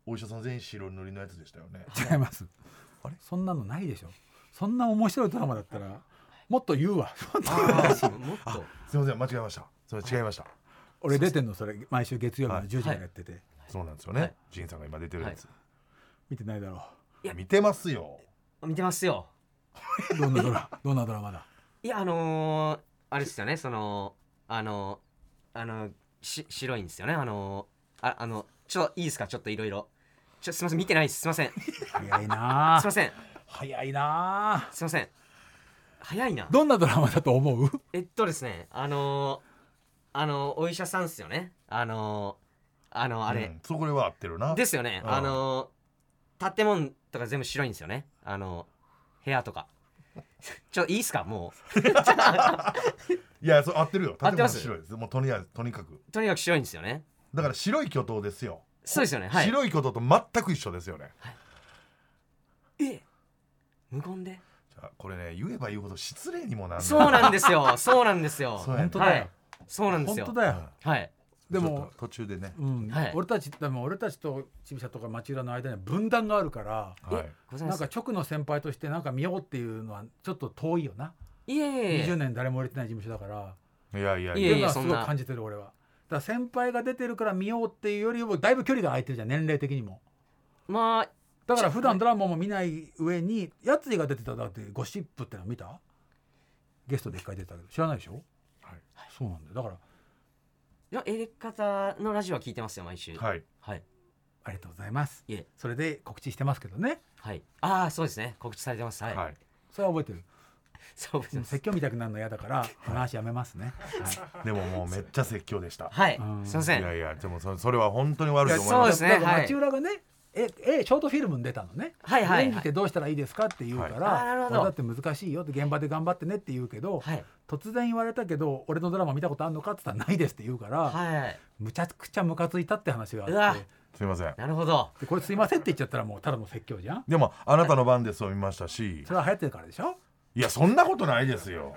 お医者さん全員白塗りのやつでしたよね。違いますあれ？そんなのないでしょ。そんな面白いドラマだったらもっと言うわ。もっと。すいません間違えました。それ違いました。俺出てんのそれ毎週月曜日のはい。10時からやってて、そうなんですよね。はい。ジンさんが今出てるやつ。見てないだろいや。見てますよ。見てますよ。うどんなドラどんなドラマだ？いやあのー、あれですよね。そのあのあのし白いんですよね。あのああのちょっといいですか？ちょっといろいろちょすみません見てないです。すみません。す早いな。あみません。早いな。あすみません。早いな。どんなドラマだと思う？えっとですねあのー、あのお医者さんっすよね。あのー、あのあれ、うんそこでは合ってるな。ですよね。うん。あのー、建物とか全部白いんですよね。あの部屋とか。*laughs* ちょいいっすか？も *laughs* いやそう合ってるよ。合ってます？建物白いです。もうとにかくとにかく。うとにかく白いんですよね。だから白い巨頭ですよそうですよね。はい。白い巨頭と全く一緒ですよね。え無言で？じゃあこれね言えば言うほど失礼にもなるそうなんですよ。そうなんですよ。*laughs* 本当だよ。はい、そうなんですよ。本当だよ。はい。でも途中でね。うん。はい。俺たちでも俺たちとちびさとか町浦の間には分断があるからはい。なんか直の先輩としてなんか見ようっていうのはちょっと遠いよな、いえいえい20え年誰も売れてない事務所だから。いやいやいえいえっていうのはすそんな。ごい感じてる俺はだ先輩が出てるから見ようっていうよりもだいぶ距離が空いてるじゃん年齢的にも。まあだから普段ドラマも見ない上にやついが出てただってゴシップっての見た？ゲストで一回出てたけど知らないでしょ？はい。そうなんだよ。だからいやエレカタのラジオは聞いてますよ毎週。はい。はい。ありがとうございます。いえ。それで告知してますけどね。はい。ああそうですね。告知されてます。はい、はい。それは覚えてる？*laughs* そうです。説教みたくなるの嫌だから話やめますね、でももうめっちゃ説教でした。はい。うん。すいません。いやいやでもそそれは本当に悪いと思いそうまですすねはい。だから町浦がねええショートフィルムに出たのね、はいはいはい。演技ってどうしたらいいですかって言うから、はい。あーなるほど。俺だって難しいよって現場で頑張ってねって言うけど、はい。突然言われたけど俺のドラマ見たことあるのかって言ったらないですって言うから、はいむちゃくちゃムカついたって話があって。すいません。なるほど。でこれすいませんって言っちゃったらもうただの説教じゃん。でもあなたの番ですを見ましたし。それは流行ってるからでしょ？いやそんなことないですよ。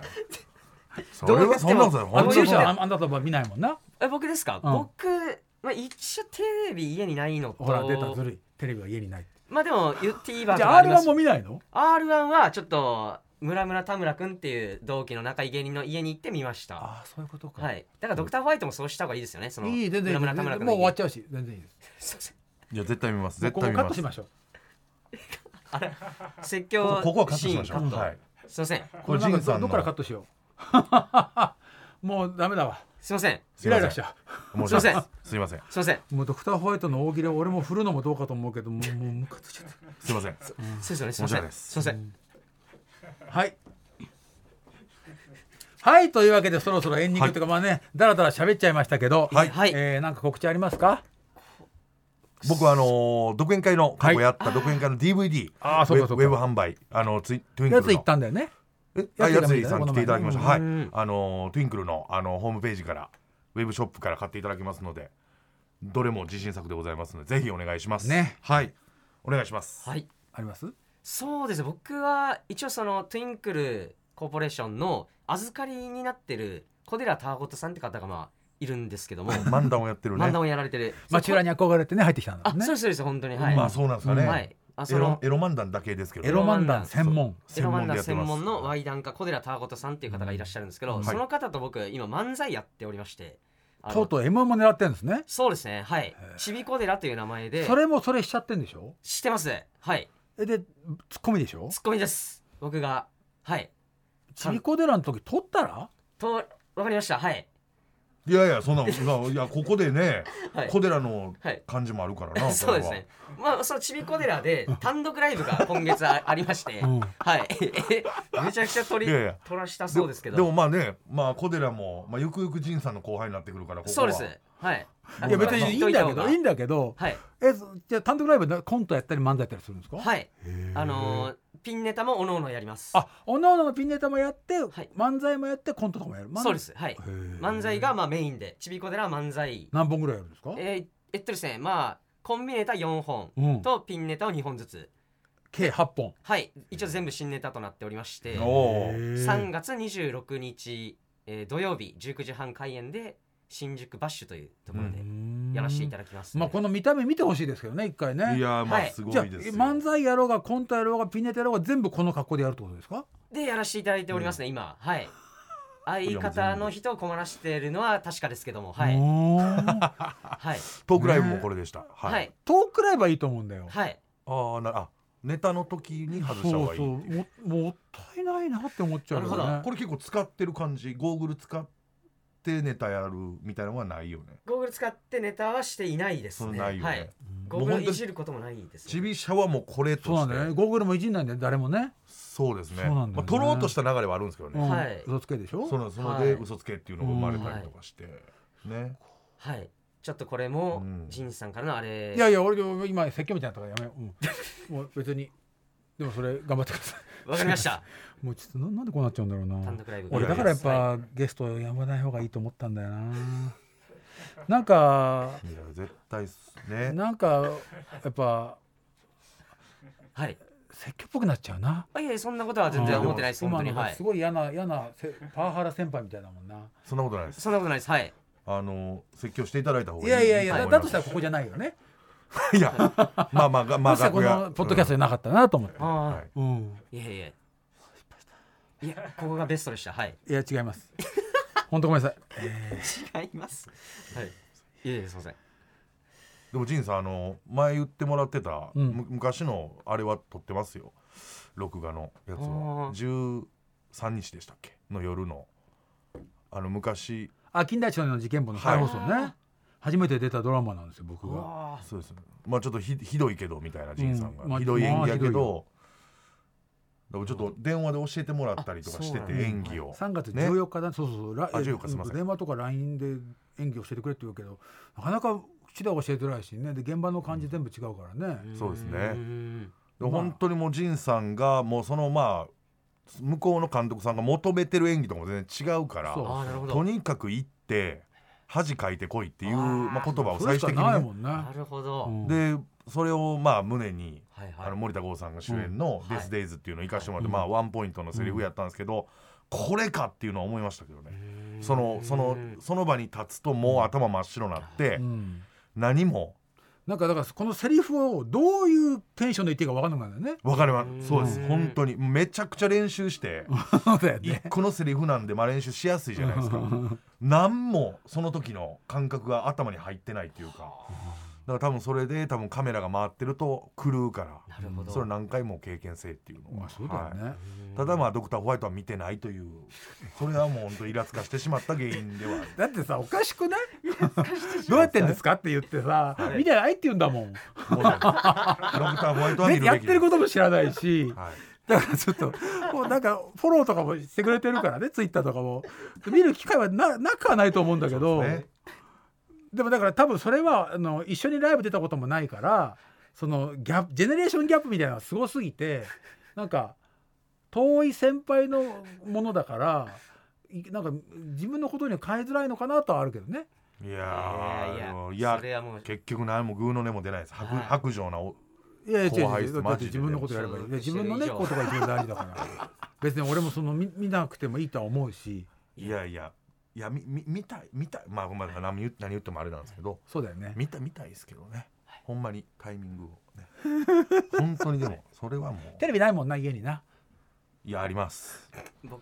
そ *laughs* どうれはそんなことない。あ本当にああなたは見ないもんな。え僕ですか、うん。僕まあ一応テレビ家にないのと。ほら出たずるい。テレビは家にないって。まあでも TVer とじゃあかあり R1 ます。も見ないの？R1 はちょっと村村田村くんっていう同期の仲いい芸人の家に行ってみました。ああそういうことか、はい。だからドクターホワイトもそうした方がいいですよね。そのいい全然いい村村田村くんの家もう終わっちゃうし全然いいです。すいませんいや絶対見ます。絶対見ます。カットしましょう。説教ここはカットしましょシーンカット。うはいすいません。これなんかジンさんの。どどっからカットしよう。*laughs* もうダメだわ。すいません。イライラしちゃ申すいません。すいません。すいません。うもうドクターホワイトの大喜利を俺も振るのもどうかと思うけどもうもうムカついちゃっすいません。そうですよね。すいません。申し訳ないです。すいません。たはい。はい。というわけでそろそろエンディングというか、まあねだらだら喋っちゃいましたけどはい。はい。えー、なんか告知ありますか？僕はあのー独演会の過去やった独演会の DVD あウェブ販売。あのツイトゥインクルの。やつ行ったんだよね。え？あやついさん来ていただきました。はい、うん。あのトゥインクルのあのホームページからウェブショップから買っていただけますので、どれも自信作でございますのでぜひお願いします。ね。はい、お願いします。はい。あります？そうです。ね僕は一応そのトゥインクルコーポレーションの預かりになってる小寺ターゴットさんって方がまあいるんですけども。漫談をやってるね。漫談をやられてる。町浦に憧れてね入ってきたんだね。あそうですそうです本当に。はい、まあそうなんですかね。はい。あエロそのエロ漫談だけですけど、エロ漫談。専門。エロ漫談専門のワイダンカ小寺ターゴットさんっていう方がいらっしゃるんですけど、はいその方と僕今漫才やっておりまして。とうとう M1 も狙ってるんですね。そうですね。はい。ちび小寺という名前で。それもそれしちゃってんでしょ？知ってます。はい。えでツッコミでしょ？ツッコミです。僕が。はい。ちびこ寺の時撮ったら？とわかりました。はいいやいやそんな *laughs* いやここでね、はい小寺のはい感じもあるからな。*laughs* そうですね。まあそのちびこ寺で単独ライブが今月あ *laughs* ありまして、うんはい。めちゃくちゃ取り取らしたそうですけど。でもまあね、まあ小寺もまあゆくゆく仁さんの後輩になってくるから。そうです。はい。いや別にいいんだけどいいんだ。だけどはいえそじゃあ単独ライブでコントやったり漫才やったりするんですか？はい。あのーピンネタもおのおのやります。あおのおののピンネタもやって、はい漫才もやってコントとかもやるそうです。はい。漫才がまあメインで、ちびこ寺は漫才。何本ぐらいやるんですか？えーえっとですね、まあコンビネタ4本うんとピンネタを2本ずつ。計8本はい。一応全部新ネタとなっておりまして、おお。3月26日、えー土曜日19時半開演で新宿バッシュというところでやらせていただきます、まあこの見た目見てほしいですけどね一回ね。いやまあはい。すごじゃあいですよ。漫才やろうがコントやろうがピンネタやろうが全部この格好でやるってことですか？でやらせていただいておりますね、今。はい。*laughs* 相方の人を困らしているのは確かですけどもはい。*laughs* はい。トークライブもこれでした。はい。はい。トークライブはいいと思うんだよ。はい。ああなあネタの時に外した方がいいそうそう。ももったいないなって思っちゃうよなるほねこれ結構使ってる感じ。ゴーグル使ってネタやるみたいなのはないよね。ゴーグル使ってネタはしていないですね。ないよね、はい。ゴーグルいじることもないですちびしゃはもうこれとして。だよね。ゴーグルもいじんないんだよ誰もね。そうですね。そうなんだよね。まあ、取ろうとした流れはあるんですけどね、うん。はい。嘘つけでしょ？そのそのはい。で嘘つけっていうのが生まれたりとかして、ねはい。ちょっとこれもうん。ジンさんからのあれ。いやいや俺今説教みたいなとかやめよう、うん、もう別に。でもそれ頑張ってください。わかりましたもうちょっとななんでこうなっちゃうんだろうな。俺だからやっはぱゲストやまない方がいいと思ったんだよな。なんかいや絶対っすね。なんかやっぱはい。説教っぽくなっちゃうな。あいやいやそんなことは全然思ってないです本当に。はい。今のすごい嫌な嫌なせパワハラ先輩みたいだもんな。そんなことないです。そんなことないです。はい。あの説教していただいた方がいい。いやいやいやだだとしたらここじゃないよね。いやまあまあがまあ *laughs* まさかこのポッドキャストでなかったなと思って。ああ、はい。うん。い、やいやいやここがベストでした。はい。いや違います。本当ごめんなさい。違います。はい。いやいやすいません。でも仁さんあの前言ってもらってた、うん。む昔のあれは撮ってますよ。録画のやつは。あ13日でしたっけ？の夜の。あの昔。あ金田一少年の事件簿の再放送ね、はい初めて出たドラマなんですよ僕が。あそうです。まあちょっとひひどいけどみたいな仁さんが、うん。まあひどい演技やけまあひどいどだからちょっと電話で教えてもらったりとかしてて演技を、3月ね。14日だ、そうそうそう。らあ14日すいません。電話とか LINE で演技教えてくれって言うけどなかなか口では教えてないしね。で現場の感じ全部違うからね、そうですね。んでまあ。本当にもう仁さんがもうそのまあ向こうの監督さんが求めてる演技とかも全然違うからそう。ああなるほど。とにかく行って恥かいてこいっていうまあ、言葉を最終的にね。ないもんね。なるほど、うんでそれをまあ胸に、はいはい。あの森田剛さんが主演の「うん。デス・デイズ」っていうのを生かしてもらって、うん。まあワンポイントのセリフやったんですけど、これかっていうのは思いましたけどね。うんそのそのその場に立つともう頭真っ白になって、うん。何も。なんかだからこのセリフをどういうテンションで言っていいか分かんなくなるんだよね。分かりまうんすそうです。本当に。めちゃくちゃ練習して。一個のセリフなんでまあ練習しやすいじゃないですか。*laughs* 何もその時の感覚が頭に入ってないっていうかから多分それで多分カメラが回ってると狂うからなるほど。それを何回も経験せえっていうのは、まあそうだよね、はい。ただまあドクターホワイトは見てないというそれはもう本当イラつかしてしまった原因ではある。*laughs* だってさおかしくない？どうやってんですかって言ってさ、見てないって言うんだもん。ドクターホワイトは見るべきでやってることも知らないし。はい。だからちょっともうなんかフォローとかもしてくれてるからねツイッターとかも。見る機会はななくはないと思うんだけど。そうですねでもだから多分それはあの一緒にライブ出たこともないからそのギャップジェネレーションギャップみたいなのがすごすぎて *laughs* なんか遠い先輩のものだからいなんか自分のことには変えづらいのかなとはあるけどね。いやいやいや結局何もグーの音も出ないです。白はい。白状なおいやいや違う後輩違うだってマジで。自分のことやればいい。いや自分のねことが一番大事だから。別に俺もその見見なくてもいいとは思うし。いやいやいやみみ見たい見たい。まあごめんなさい。何言何言ってもあれなんですけど。そうだよね。見た見たいですけどね。ほんまにタイミングをね。本当にでも *laughs* それはもう。テレビないもんな家にな。いやあります。僕は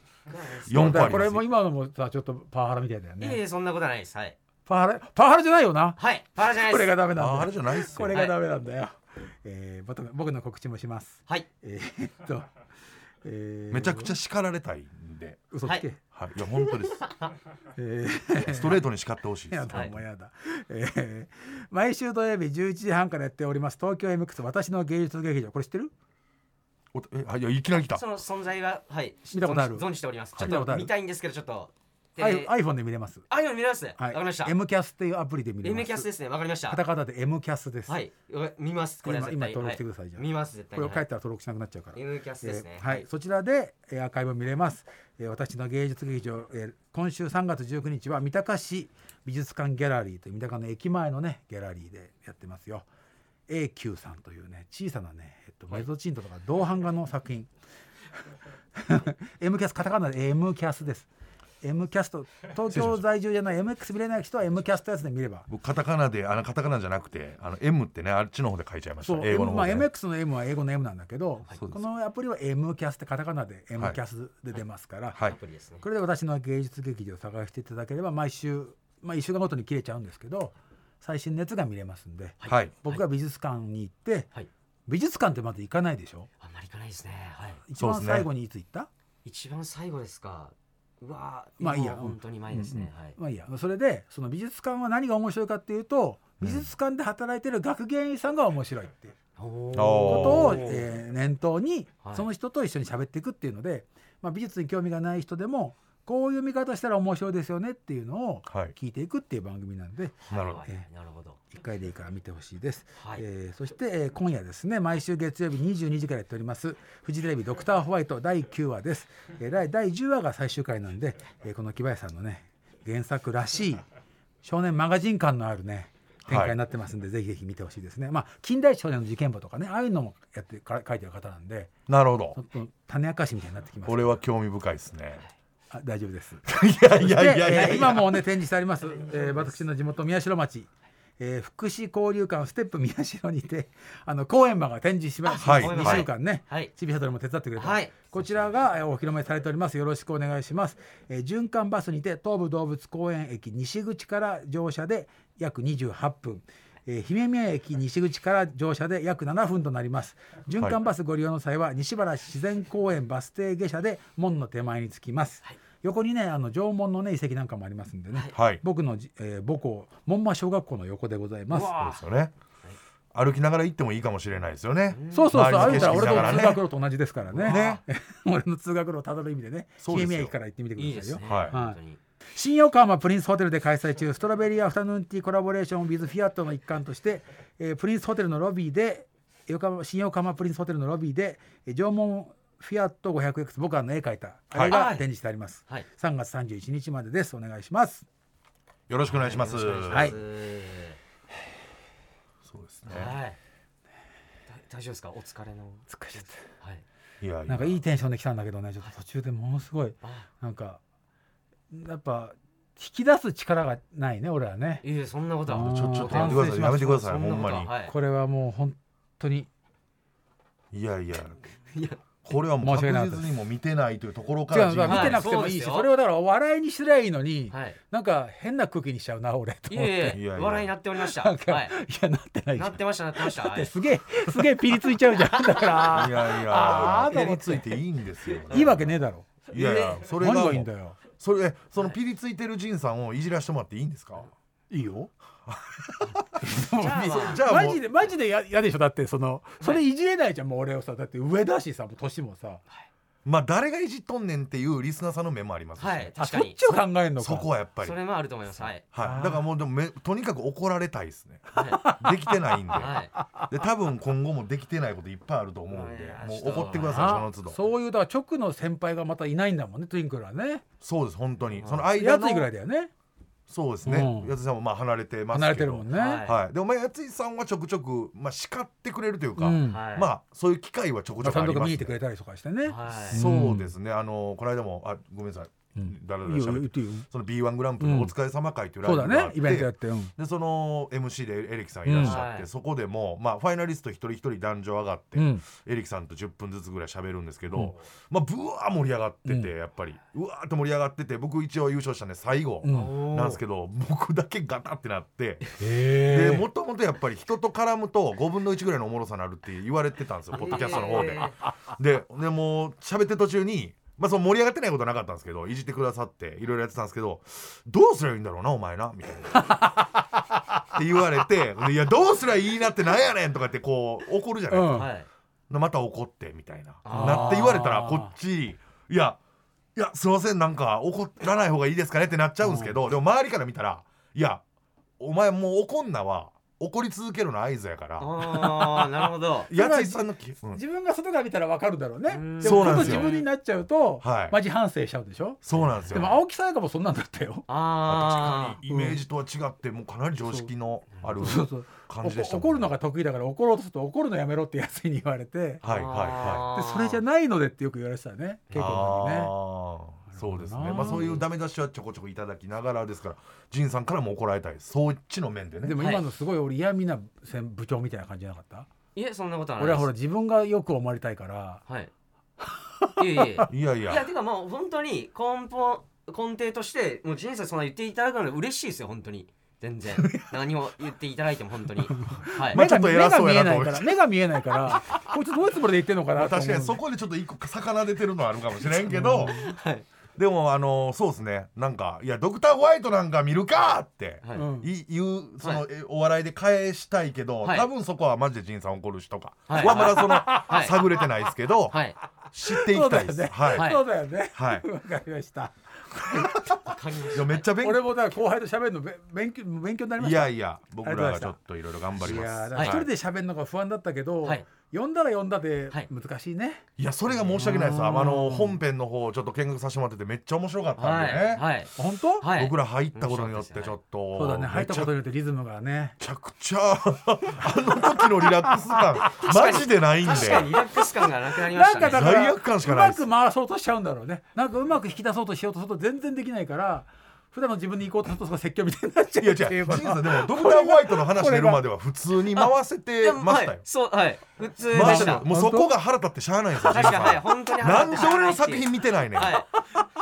4個あこれも今のもさちょっとパワハラみたいだよいえいね。えそんなことはないです。はい。パワハラパワハラじゃないよな。はい。パラじゃないこれですがダメなんだよ。ああれじゃないっすよ。これがダメなんだよ。えー、僕の僕の告知もします。はい。えー、っと、えーめちゃくちゃ叱られたいんで。嘘つけ。はいはい。いや本当です。*laughs* えー。ストレートに叱ってほしいでやすだもうやだ、えー毎週土曜日11時半からやっております。東京 MX 私の芸術劇場。これ知ってる？おえあいやいきなり来た。その存在ははい。見たことある？存じております。ちょっ見たことある？と見たいんですけどちょっと。アイで iPhone で見れます。あ今見れます？わはい。かりました。M キャスっていうアプリで見れます。M キャスですね。わかりました。カタカナで M キャスです、はい。わ見ます。これ今今登録してくださいじゃあ。見ます絶対。これをに書いたら登録しなくなっちゃうから、M キャスですね。えーはい、そちらで、えーアーカイブ見れます、えー私の芸術劇場、えー今週3月19日は三鷹市美術館ギャラリーという三鷹の駅前のねギャラリーでやってますよ。A 級さんというね小さなね、えっと、メゾチントとか銅版画の作品。*laughs* M キャスカタカナで M キャスです M キャスト。東京在住じゃない MX 見れない人は M キャストやつで見れば。僕カタカナであのカタカナじゃなくてあの M ってねあっちの方で書いちゃいましそうた英語の M まあ、方で、ね MX の M は英語の M なんだけど、そうです。このアプリは M キャスってカタカナで M キャスで出ますから、はい。アプリですね。これで私の芸術劇場を探していただければ毎週、まあ、1週間ごとに切れちゃうんですけど最新のやつが見れますんで、はい。僕が美術館に行って、はい。美術館ってまだ行かないでしょ？あんまりいかないですね。はい。一番最後にいつ行った？一番最後ですかうわーまあいいや。本当に前ですね。はい。まあいいや。それでその美術館は何が面白いかっていうと美術館で働いてる学芸員さんが面白いっていうことを、えー念頭にはい。その人と一緒に喋っていくっていうので、まあ、美術に興味がない人でもこういう見方したら面白いですよねっていうのをはい。聞いていくっていう番組なんでなるほど。はいはいなるほど。1回でいいから見てほしいです、はい。えーそして、えー今夜ですね毎週月曜日22時からやっておりますフジテレビ「ドクターホワイト」第9話です、えー第第10話が最終回なんで、えーこの木林さんのね原作らしい少年マガジン感のあるね展開になってますんで、ぜひぜひ見てほしいですね。まあ近代少年の事件簿とかねああいうのもやってか書いてる方なんでなるほど。ちょっと種明かしみたいになってきますこれは興味深いですね。あ大丈夫です。*laughs* いやいやいやいやでえーいや今もね展示してあります、えー私の地元宮代町、えー福祉交流館ステップ宮代にて *laughs* あの公演馬が展示します、はい。2週間ね、はい。ちびさとりも手伝ってくれた、はい。こちらがえーお披露目されております。よろしくお願いします、えー循環バスにて東武動物公園駅西口から乗車で約28分。えー姫宮駅西口から乗車で約7分となります。循環バスご利用の際は西原自然公園バス停下車で門の手前に着きます、横にねあの縄文のね遺跡なんかもありますんでね、はい。僕のじ、えー母校門馬小学校の横でございます。そうですよね。歩きながら行ってもいいかもしれないですよね。そうそうそう歩いたら俺と色見ながらね。通学路と同じですからね。ね。*laughs* 俺の通学路をたどる意味でねそうですよ。姫宮駅から行ってみてくださいよ。いいですね。はい。新横浜プリンスホテルで開催中ストロベリーアフタヌーンティーコラボレーション with フィアットの一環として、えープリンスホテルのロビーで横浜新横浜プリンスホテルのロビーでえー縄文フィアット 500X 僕はあの絵描いた。あれがはい展示してあります、はい。3月31日までです。お願いします。よろしくお願いします。はい。そうですね。はい。だ大丈夫ですか？お疲れの。疲れちゃっはい。いやいや。たなんかいいテンションで来たんだけどねちょっと途中でものすごいあ。なんかやっぱ引き出す力がないね俺はね。いえそんなことは。うんちょちょっとやめてください。やめてください。ほんまに。い。これはもう本当に。いやいや。*laughs* いやこれはもう確実にもう見てないというところか違ら見てなくてもいいし、はいそれをだからお笑いにすりゃいいのに、はい。なんか変な空気にしちゃうな俺とい思って。笑いになっておりました。い。い、やなってないじゃん。なってましたなってました。すげえすげえピリついちゃうじゃんだから。いやいやピリついていいんですよいいわけねえだろ。いやいやそれがいいんだよ。それえそのピリついてる仁さんをいじらしてもらっていいんですか？いいよ *laughs* じゃあまあじゃあマジでマジでや嫌でしょ。だってそのそれいじれないじゃんもう俺をさ。だって上だしさもう年もさ。まあ誰がいじっとんねんっていうリスナーさんの目もありますしはいあ確かに。そっちを考えるのか。そこはやっぱり。それもあると思います。はい。はい、だからもうでもめとにかく怒られたいですね。はできてないんで,、いはい。で多分今後もできてないこといっぱいあると思うんで。もう怒ってくださいそのあ都度。そうそういうだから直の先輩がまたいないんだもんねトゥインクルはね。です本当に。その間のやついぐらいだよねそうですね、うん。やついさんもまあ離れてますけど。離れてるもんね、はい。はい、でもまあやついさんはちょくちょく、まあ、叱ってくれるというか、まあそういう機会はちょくちょくあります、ね。行ってくれたりとかしてね、はい。そうですね。あのこの間もあごめんなさい、うん。だらだいいよらしゃべってその B1 グランプリのお疲れ様会というライそうだブがあって、ね。イベントやってうん。でその MC でエレキさんいらっしゃって、そこでも、まあ、ファイナリスト一人一人男女上がって、うん。エレキさんと10分ずつぐらい喋るんですけど、うん。まあブワー盛り上がってて、うん。やっぱり。うわーって盛り上がってて僕一応優勝したんで最後うん。なんですけど、僕だけガタってなって、へでもともとやっぱり人と絡むと5分の1ぐらいのおもろさになるって言われてたんですよポッドキャストの方で。えーででもう喋ってる途中に、まあ、その盛り上がってないことはなかったんですけどいじってくださっていろいろやってたんですけどどうすりゃいいんだろうなお前なみたいな。って言われて「いやどうすりゃいいなってなんやねん」とかってこう怒るじゃないですか。うん。はい。また怒ってみたいな。なって言われたらこっちいやいやすいませんなんか怒らない方がいいですかねってなっちゃうんですけど、でも周りから見たらいやお前もう怒んなは怒り続けるの合図やから。ああなるほど。*laughs* やついさんのき、うん。自分が外から見たらわかるだろうね。うん。でも今度そうなんですよ。自分になっちゃうと、はい。マジ反省しちゃうでしょ？そうなんですよ。でも青木さやかもそんなんだったよ。あイメージとは違ってもうかなり常識のあるそうそう感じでしたおこ怒るのが得意だから怒ろうとすると怒るのやめろってやつに言われて。はいはいはでそれじゃないのでってよく言われてたね。い稽古の時ね。あーそうですね。まあそういうダメ出しはちょこちょこいただきながらですから仁さんからも怒られたい。そっちの面でね。でも今のすごい俺嫌味な先部長みたいな感じじゃなかった？いえそんなことはない俺はほら自分がよく思われたいから。はい。いえいえ。いやいいややてかもう本当に根本根底としてもう人生そんな言っていただくの嬉しいですよ本当に。全然。*laughs* 何を言っていただいても本当に。はい、まあちょっと偉そうやなと思い目が見えないから目が見えないからこいつどういうつもりで言ってんのかな確かにそこでちょっと一個魚出てるのはあるかもしれんけど、はいでもあのそうですね。なんか「いやドクターホワイトなんか見るか!」ってはい。うん。い言うその、はいえお笑いで返したいけど、はい。多分そこはマジで仁さん怒るしとか。ははい。まだその、い。探れてないですけど、はい。知っていきたいです。そうだよね。はい、はい。そうだよね。はい。わかりました。いやめっちゃ勉俺もだから後輩と喋るのべ勉強勉強になりまいした。やいや僕らがちょっといろいろ頑張りいます。一人で喋るのが不安だったけど、はい呼んだら呼んだではい。難しいね、いやそれが申し訳ないです。あうん。の本編の方ちょっと見学させてもらっててめっちゃ面白かったたんで。ね。はいはい。本当、はい。僕ら入ったことによってちょっとそうだね。入ったことにめよってリズムがね。ちゃくちゃあの時のリラックス感 *laughs* マジでないんで。確かにリラックス感がなくなりましたね。なんかだから罪悪感しかないです。うまく回そうとしちゃうんだろうね。なんかうまく引き出そうとしようとすると全然できないから普段の自分に行こうとすると説教みたいになっちゃういや違う。っていうかジンさんでもドクターホワイトの話出るまでは普通に回せてましたよ。はい、そうはい。普通で回したもうそこが腹立ってしゃあないんですよ *laughs* 確かにはい。本当になんで俺の作品見てないねん、は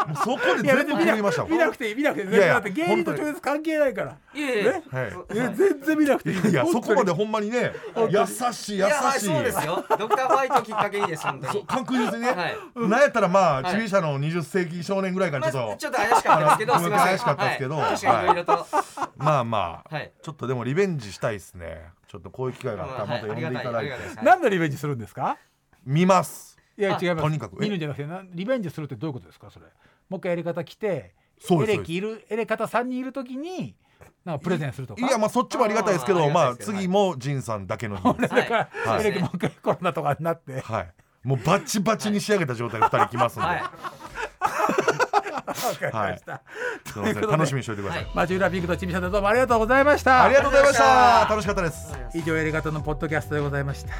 もうそこでいや全部見ましたもん。見なくていい見なくて。いいいやいやだって芸人と直接関係ないから。いいえいえね？はい。いや全然見なくていい。いやそこまで本ほんまにね優しい優しい。そうですよ。ドクターホワイトきっかけいいです本当に。確実にね、はい。なんやったらまあはい。注意者の20世紀少年ぐらいからまちょっと、あちょっと怪しかったですけどあのすみません。怪しかったですけど。はい。まあまあ、はい。ちょっとでもリベンジしたいですね。ちょっとこういう機会があったらまた呼んでいただいて、何のリベンジするんですか？見ます。あいや違います。とにかく。え見るんじゃなくてなリベンジするってどういうことですかそれ？もう一回やり方来てそうですエレキいるエレ方3人いるときになんかプレゼンするとか？いやまあそっちもありがたいですけどまあ次も仁さんだけの日です。だから、はい。エレキもう一回コロナとかになって。はい。もうバチバチに仕上げた状態で2人来ますんで、はいわかりました、すいません。楽しみにしておいてください、はい。マジュラピンクとチミさんどうもありがとうございました。ありがとうございました。楽しかったです。以上エレガタのポッドキャストでございました